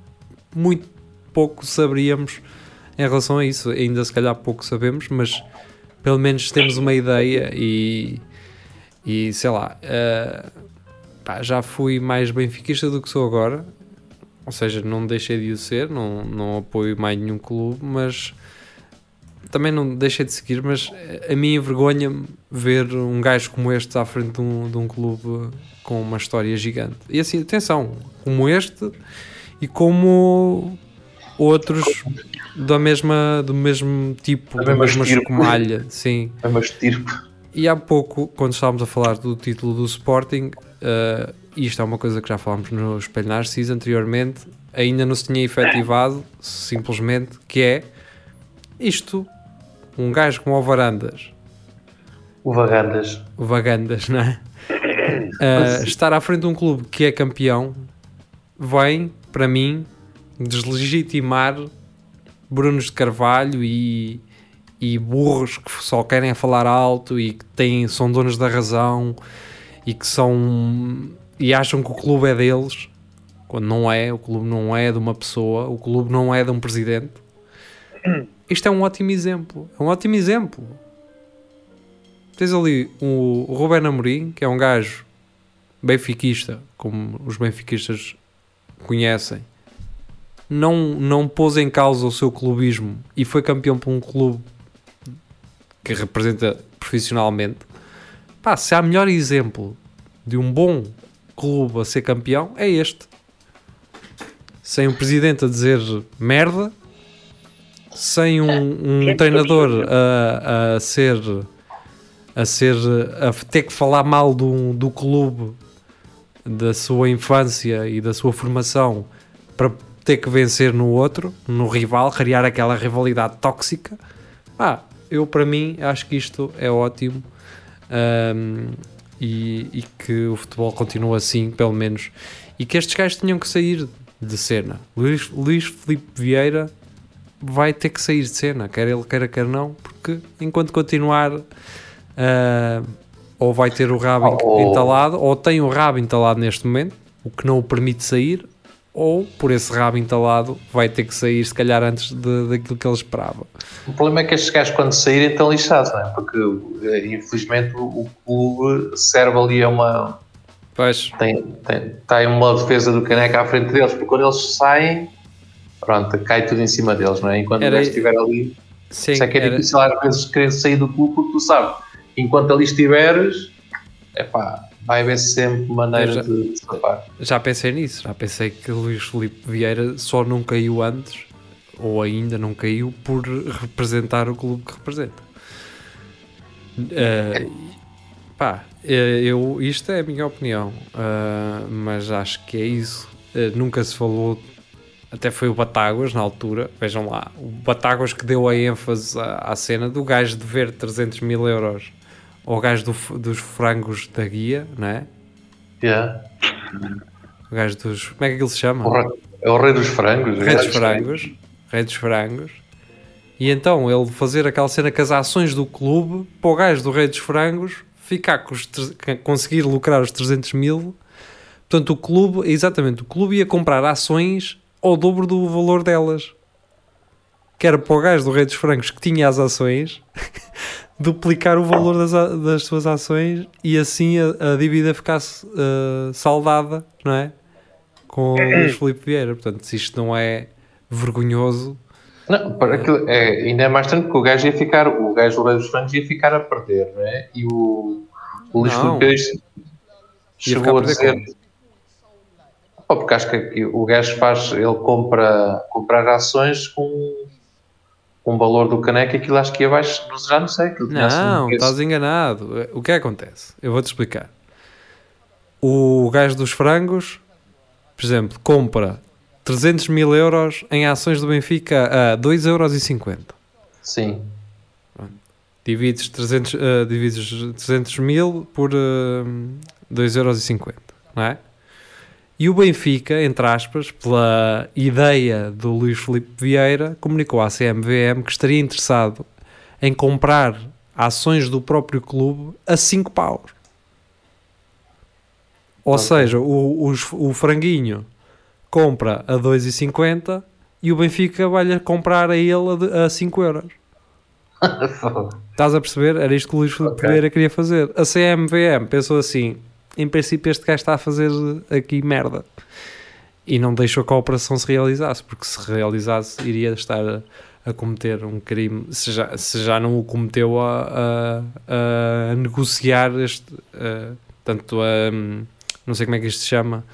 muito pouco saberíamos em relação a isso. Ainda se calhar pouco sabemos, mas pelo menos temos uma ideia e, e sei lá, eh, pá, já fui mais benfiquista do que sou agora. Ou seja, não deixei de o ser, não, não apoio mais nenhum clube, mas também não deixei de seguir. Mas a mim envergonha-me ver um gajo como este à frente de um, de um clube com uma história gigante. E assim, atenção, como este e como outros da mesma, do mesmo tipo, Da da mesma mesma escumalha, sim. É uma estirpe. E há pouco, quando estávamos a falar do título do Sporting, eh, isto é uma coisa que já falámos no Espelho Narciso anteriormente, ainda não se tinha efetivado, simplesmente, que é isto, um gajo como o Varandas, O Vagandas. o Vagandas, não é? Eh, estar à frente de um clube que é campeão vem, para mim, deslegitimar Brunos de Carvalho e, e burros que só querem falar alto e que têm, são donos da razão e que são e acham que o clube é deles quando não é, o clube não é de uma pessoa, o clube não é de um presidente. Isto é um ótimo exemplo. É um ótimo exemplo. Tens ali o, o Ruben Amorim, que é um gajo benfiquista, como os benfiquistas conhecem, não, não pôs em causa o seu clubismo e foi campeão por um clube que representa profissionalmente. Pá, se há melhor exemplo de um bom clube a ser campeão é este. Sem um presidente a dizer merda, sem um, um treinador a, a ser a ser a ter que falar mal do, do clube da sua infância e da sua formação para ter que vencer no outro, no rival, criar aquela rivalidade tóxica. Pá, eu para mim acho que isto é ótimo um, e, e, que o futebol continua assim, pelo menos, e que estes gajos tinham que sair de cena. Luís, Luís Felipe Vieira vai ter que sair de cena, quer ele queira, quer não, porque enquanto continuar, uh, ou vai ter o rabo oh. entalado, ou tem o rabo entalado neste momento, o que não o permite sair, ou por esse rabo entalado vai ter que sair, se calhar, antes de, daquilo que ele esperava. O problema é que estes gajos, quando saírem, estão lixados, não é? Porque, eh, infelizmente, o clube serve ali a uma. Pois. Tem, tem, tem uma defesa do caneca à frente deles, porque quando eles saem, pronto, cai tudo em cima deles, não é? Enquanto Era... o gajo estiver ali. Sim, isso é que é era... difícil às vezes querer sair do clube, porque tu sabes, enquanto ali estiveres, é pá, vai haver sempre maneira já, de escapar. Já pensei nisso, já pensei que Luís Felipe Vieira só não caiu antes, ou ainda não caiu, por representar o clube que representa. Uh, pá, eh, eu, isto é a minha opinião, uh, mas acho que é isso. Uh, nunca se falou, até foi o Batáguas na altura, vejam lá, o Batáguas que deu a ênfase à, à cena do gajo de ver 300 mil euros ao gajo do, dos frangos da guia, não é? Yeah. O gajo dos. Como é que ele se chama? O rei, é o rei dos frangos. Rei dos frangos. Rei dos frangos. E então ele fazer aquela cena com as ações do clube para o gajo do Rei dos Frangos ficar com os, conseguir lucrar os 300 mil. Portanto, o clube, exatamente, o clube ia comprar ações ao dobro do valor delas. Que era para o gajo do Rei dos Frangos que tinha as ações duplicar o valor das, das suas ações e assim a, a dívida ficasse uh, saldada, não é? Com o Luís Filipe Vieira. Portanto, se isto não é vergonhoso. Não, para aquilo, é, ainda é mais tanto que o gajo ia ficar, o gajo do dos Francos ia ficar a perder, não é? E o, o Luís Filipe Vieira chegou a, a dizer. Oh, porque acho que o gajo faz, ele compra, comprar ações com com o valor do caneco, aquilo acho que ia abaixo, já não sei. Não, estás enganado. O que é que acontece? Eu vou-te explicar. O gajo dos frangos, por exemplo, compra 300 mil euros em ações do Benfica a 2,50 euros. Sim. Divides 300, uh, divides 300 mil por uh, 2,50 euros, não é? E o Benfica, entre aspas, pela ideia do Luís Felipe Vieira, comunicou à CMVM que estaria interessado em comprar ações do próprio clube a 5 paus. Ou okay. seja, o, o, o, franguinho compra a 2,50 e o Benfica vai-lhe comprar a ele a 5 euros. Estás a perceber? Era isto que o Luís Felipe okay. Vieira queria fazer. A CMVM pensou assim: em princípio este gajo está a fazer aqui merda. E não deixou que a operação se realizasse, porque se realizasse iria estar a, a cometer um crime, se já, se já não o cometeu a, a, a negociar este, tanto a, não sei como é que isto se chama,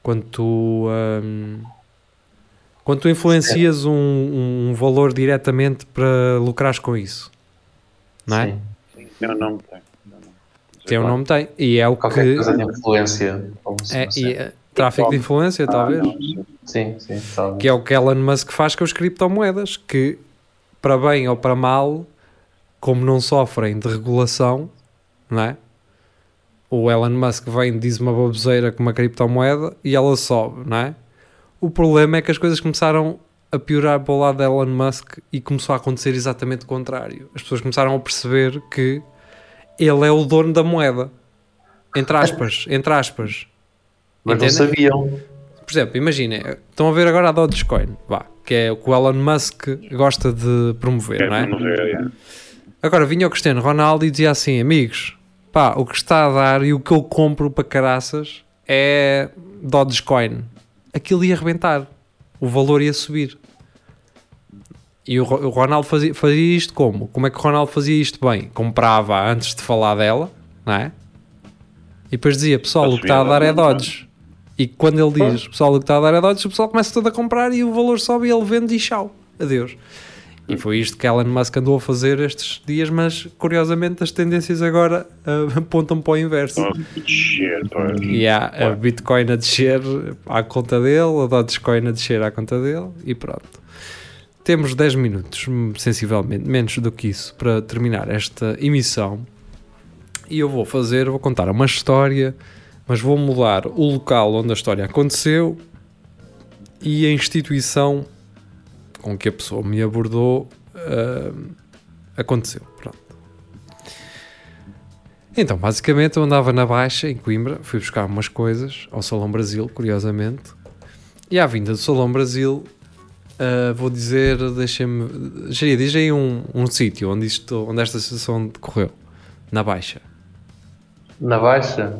quando tu influencias um, um, valor diretamente para lucrares com isso, não é? Sim. Eu não. Tem um nome, tem. E é o Qualquer que. coisa de influência. É, e, é, tráfico de influência, ah, talvez. Não, sim, sim. Talvez. Que é o que Elon Musk faz com as criptomoedas, que, para bem ou para mal, como não sofrem de regulação, não é? O Elon Musk vem, diz uma baboseira com uma criptomoeda e ela sobe, não é? O problema é que as coisas começaram a piorar para o lado de Elon Musk e começou a acontecer exatamente o contrário. As pessoas começaram a perceber que ele é o dono da moeda. Entre aspas, entre aspas. Mas Entendem? não sabiam. Por exemplo, imaginem, estão a ver agora a Dogecoin, vá, que é o que o Elon Musk gosta de promover, é, não é? Promover, é. Agora vinha o Cristiano Ronaldo e dizia assim: amigos, pá, o que está a dar e o que eu compro para caraças é Dogecoin. Aquilo ia arrebentar, o valor ia subir. E o, o Ronaldo fazia, fazia isto como? Como é que o Ronaldo fazia isto bem? Comprava antes de falar dela, não é? E depois dizia, pessoal, o que está a dar é? Dodge. E quando ele diz, pessoal, o que está a dar é Dodge, o pessoal começa todo a comprar e o valor sobe e ele vende e tchau. Adeus. E foi isto que Elon Musk andou a fazer estes dias, mas curiosamente as tendências agora ah, apontam para o inverso. Oh. E há a Bitcoin a descer à conta dele, a Dogecoin a descer à conta dele e pronto. Temos 10 minutos, sensivelmente, menos do que isso, para terminar esta emissão. E eu vou fazer, vou contar uma história, mas vou mudar o local onde a história aconteceu e a instituição com que a pessoa me abordou hum, aconteceu. Pronto. Então, basicamente, eu andava na Baixa, em Coimbra, fui buscar umas coisas ao Salão Brasil, curiosamente. E à vinda do Salão Brasil, ah, vou dizer, deixa-me. Jeria, diz aí um, um sítio onde, isto, onde esta situação decorreu, na Baixa. Na baixa?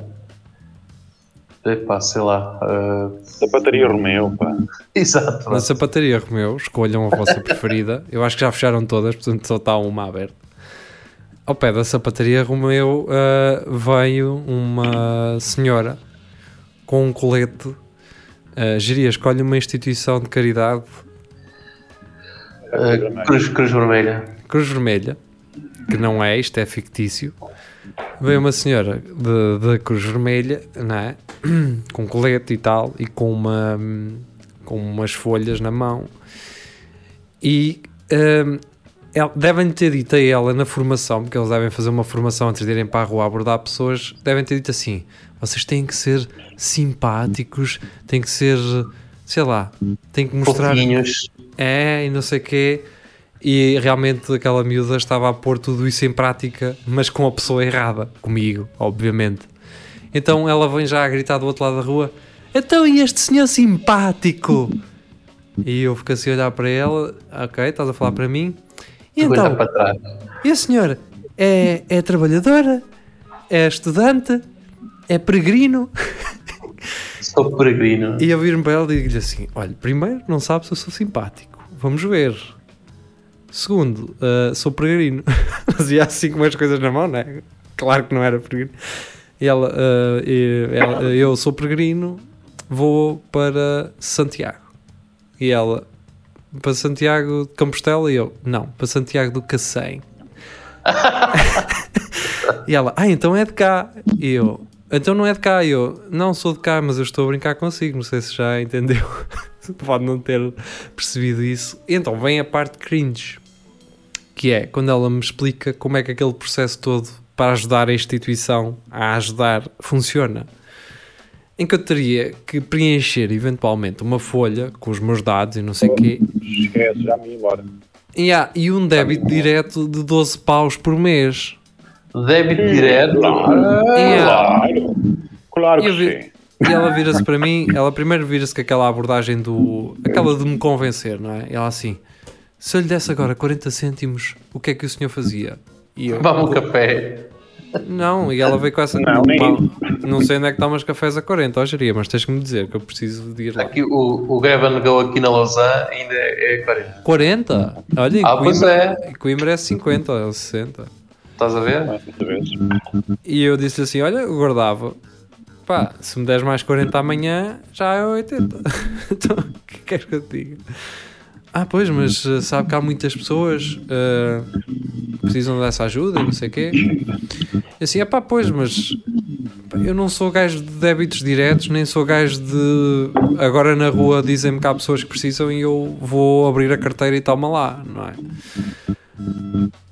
Epá, sei lá. ah, Sapataria Romeu, pá. Exato. Na sapataria Romeu, escolham a vossa preferida. Eu acho que já fecharam todas, portanto só está uma aberta. Ao pé da sapataria Romeu ah, veio uma senhora com um colete. Uh, Geria, escolhe uma instituição de caridade, Ah, Cruz, Cruz Vermelha. Cruz Vermelha, que não é, isto é fictício. Veio uma senhora da Cruz Vermelha, não é? com colete e tal, e com, uma, com umas folhas na mão. E el- devem ter dito a ela na formação, porque eles devem fazer uma formação antes de irem para a rua abordar pessoas, devem ter dito assim: vocês têm que ser simpáticos, têm que ser, sei lá, têm que mostrar. Fofinhos. É, e não sei o quê. E realmente aquela miúda estava a pôr tudo isso em prática, mas com a pessoa errada, comigo, obviamente. Então ela vem já a gritar do outro lado da rua: Então, e este senhor simpático? E eu fico assim a olhar para ela: Ok, estás a falar para mim? E então, para trás. e a senhora é, é trabalhadora? É estudante? É peregrino? Sou peregrino. E eu viro-me para ela e digo-lhe assim: Olha, primeiro, não sabe se eu sou simpático. Vamos ver. Segundo, ah, sou peregrino. Fazia assim com umas coisas na mão, né? Claro que não era peregrino. E ela, ah, e ela, eu sou peregrino, vou para Santiago. E ela, para Santiago de Compostela? E eu, não, para Santiago do Cacém. e ela, ah, então é de cá. E eu, então não é de cá. Eu, não sou de cá, mas eu estou a brincar consigo. Não sei se já entendeu. Pode não ter percebido isso. Então vem a parte cringe, que é quando ela me explica como é que aquele processo todo para ajudar a instituição a ajudar funciona. Em que eu teria que preencher eventualmente uma folha com os meus dados e não sei o quê. Esquece, já me embora. E, há- e um débito direto de 12 paus por mês. Débito direto. E há- Claro. Claro que vi- sim. E ela vira-se para mim, ela primeiro vira-se com aquela abordagem do. aquela de me convencer, não é? Ela assim: se eu lhe desse agora 40 cêntimos, o que é que o senhor fazia? E eu, Vamos um café. não, e ela veio com essa. Não, nem Pá, não sei onde é que tomas cafés a 40, ó geria, mas tens que me dizer que eu preciso de ir lá. Aqui, o, o Gavin Go aqui na Lausanne ainda é 40. 40? Olha, Ah, pois Coimbra, é. em Coimbra é 50 ou 60. Estás a ver? E eu disse assim: Olha, eu guardava. Pá, se me deres mais 40 amanhã, já é 80. então, o que queres que eu te diga? Ah, pois, mas uh, sabe que há muitas pessoas uh, que precisam dessa ajuda e não sei o quê. Eu assim, ah pá, pois, mas pá, eu não sou gajo de débitos diretos, nem sou gajo de. Agora na rua dizem-me que há pessoas que precisam e eu vou abrir a carteira e toma lá, não é?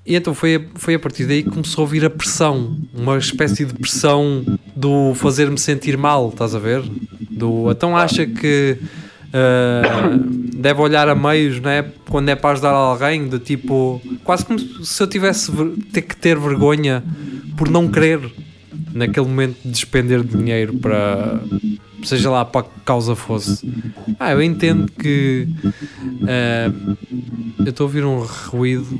E então foi a, foi a partir daí que começou a vir a pressão, uma espécie de pressão do fazer-me sentir mal, estás a ver? Do então acha que ah, deve olhar a meios, né? Quando é para ajudar alguém, de tipo, quase como se eu tivesse ter que ter vergonha por não querer naquele momento despender dinheiro para seja lá para que causa fosse. Ah, eu entendo que ah, eu estou a ouvir um ruído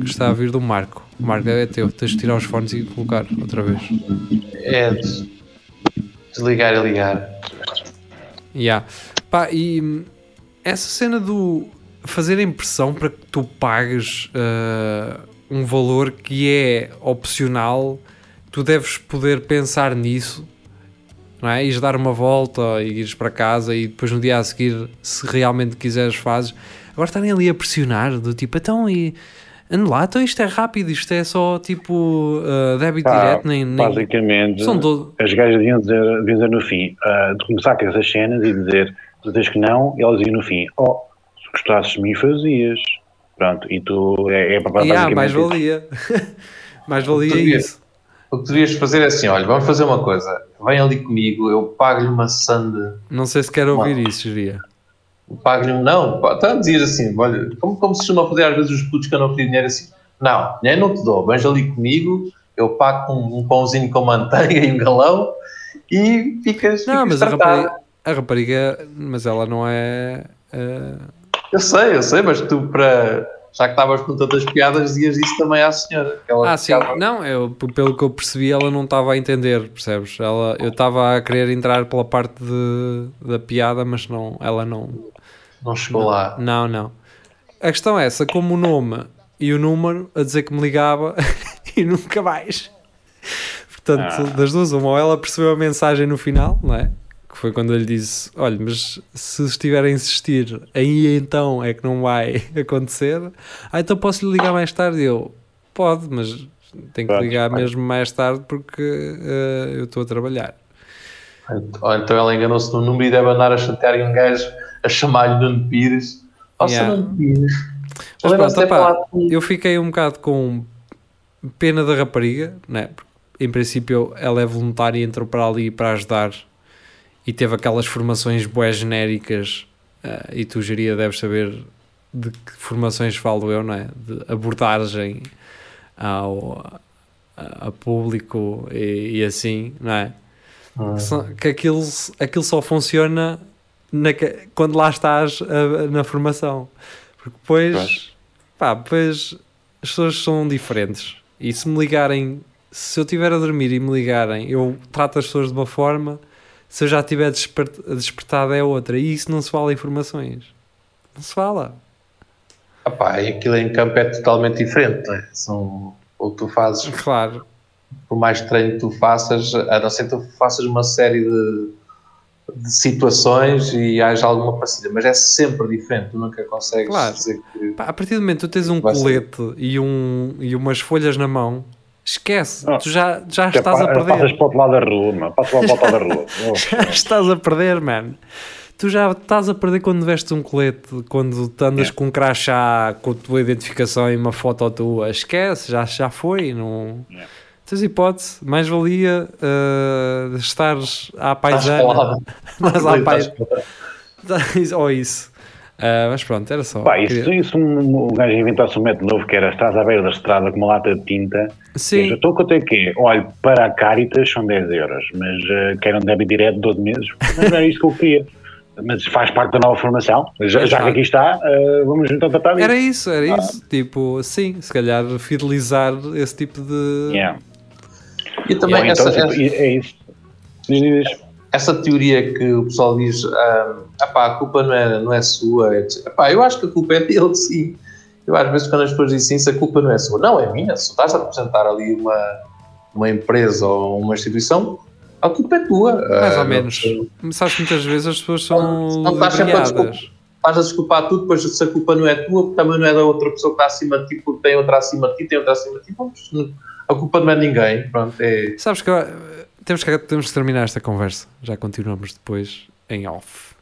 que está a vir do Marco. Marco, é teu, tens de tirar os fones e colocar outra vez. É des- desligar e ligar. Yeah. Pá, e essa cena do fazer impressão para que tu pagues ah, um valor que é opcional, tu deves poder pensar nisso não é? Ires dar uma volta e ires para casa e depois no dia a seguir, se realmente quiseres, fazes. Agora estarem ali a pressionar, do tipo, então e. Ande lá, então isto é rápido, isto é só tipo uh, débito Pá, direto, nem. nem Basicamente, são do... as gajas deviam dizer, deviam dizer no fim, ah, de começar com essas cenas e dizer, tu dizes que não, e elas diziam no fim, oh, se gostasses de mim fazias. Pronto, e tu é, é para ah, basicamente mais valia. mais valia isso. O que devias fazer é assim: olha, vamos fazer uma coisa. Vem ali comigo, eu pago-lhe uma sanda. Não sei se quer ouvir isso, geria. Pago-lhe. Não, então dizias assim: olha, como, como se costuma fazer às vezes os putos que eu não pedi dinheiro assim: não, dinheiro não te dou, vens ali comigo, eu pago um, um pãozinho com manteiga e um galão e ficas. Não, ficas mas a rapariga, a rapariga, mas ela não é. eh, Eu sei, eu sei, mas tu para. Já que estavas com tantas piadas, dizias isso também à senhora. que ela Ah, sim, ficava- não, eu, pelo que eu percebi, ela não estava a entender, percebes? Ela, eu estava a querer entrar pela parte de, da piada, mas não, ela não. Não chegou lá. Não, não. A questão é essa, como o nome e o número a dizer que me ligava e nunca mais. Portanto, Ah. das duas, uma, ou ela percebeu a mensagem no final, não é? Que foi quando eu lhe disse: Olha, mas se estiver a insistir, aí então é que não vai acontecer. Ah, então posso lhe ligar mais tarde? Eu, pode, mas tenho que ligar mesmo mais tarde porque eh, eu estou a trabalhar. Ou então ela enganou-se no número e deve andar a chatear um gajo a chamar-lhe Nuno Pires. Yeah. Nuno Pires. Mas pronto, comigo? eu fiquei um bocado com pena da rapariga, né? Porque, em princípio ela é voluntária e entrou para ali para ajudar e teve aquelas formações bué genéricas eh, e tu geria deves saber de que formações falo eu, não é? De abordagem ao a, a público e, e assim, não é? Hum. Que, só- que aquilo, aquilo só funciona na quando lá estás a- na formação. Porque depois, Pois. pá, depois as pessoas são diferentes. E se me ligarem, se eu estiver a dormir e me ligarem, eu trato as pessoas de uma forma, se eu já estiver desper- despertado é outra. E isso não se fala em informações. Não se fala. Ah e aquilo em campo é totalmente diferente. é? São, o que tu fazes, Claro. por mais treino que tu faças, a não ser que tu faças uma série de, de situações e haja alguma parceria, mas é sempre diferente. Tu nunca consegues Claro. dizer que. Pá, a partir do momento que tu tens um ser. colete e, um, e umas folhas na mão, esquece. Ah. tu já, já é estás a perder. Passas para o outro lado da rua, mano. Passas para o outro lado da rua. Oh, Já estás a perder, mano. Tu já estás a perder quando vestes um colete, quando andas Yeah. com um crachá, com a tua identificação e uma foto tua. Esquece, já, já foi. Não... Yeah. Tens hipótese. Mais valia uh, estares à paisana. Mas à paisana. Ou isso. Ah, mas pronto, era só. Pá, isso, Queria- isso um, um gajo inventasse um método novo que era estás à beira da estrada com uma lata de tinta. Sim, Estou quanto é que é? Olha, para a Caritas são 10 euros, mas uh, quero um débito direto de 12 meses. Mas não era isso que eu queria. Mas faz parte da nova formação. Já, já que aqui está, uh, vamos então tratar disso. era isso, era isso. Tipo, sim, se calhar fidelizar esse tipo de. Yeah. E também Ou então, essa, tipo, é isso. Diz, diz. Essa teoria que o pessoal diz, ah, "Epá, a culpa não é, não é sua, etc. Epá, eu acho que a culpa é dele, sim. Eu às vezes quando as pessoas dizem isso, a culpa não é sua. Não, é minha. Se tu estás a representar ali uma, uma empresa ou uma instituição, a culpa é tua. Mais Ah, ou não- menos. Sabes que muitas vezes as pessoas são Não estás sempre a ludibriadas. Estás a desculpar tudo, depois se a culpa não é tua, porque também não é da outra pessoa que está acima de ti, porque tem outra acima de ti, tem outra acima de ti. A culpa não é de ninguém. Pronto, é... Sabes que eu- temos, que temos que terminar esta conversa. Já continuamos depois em off.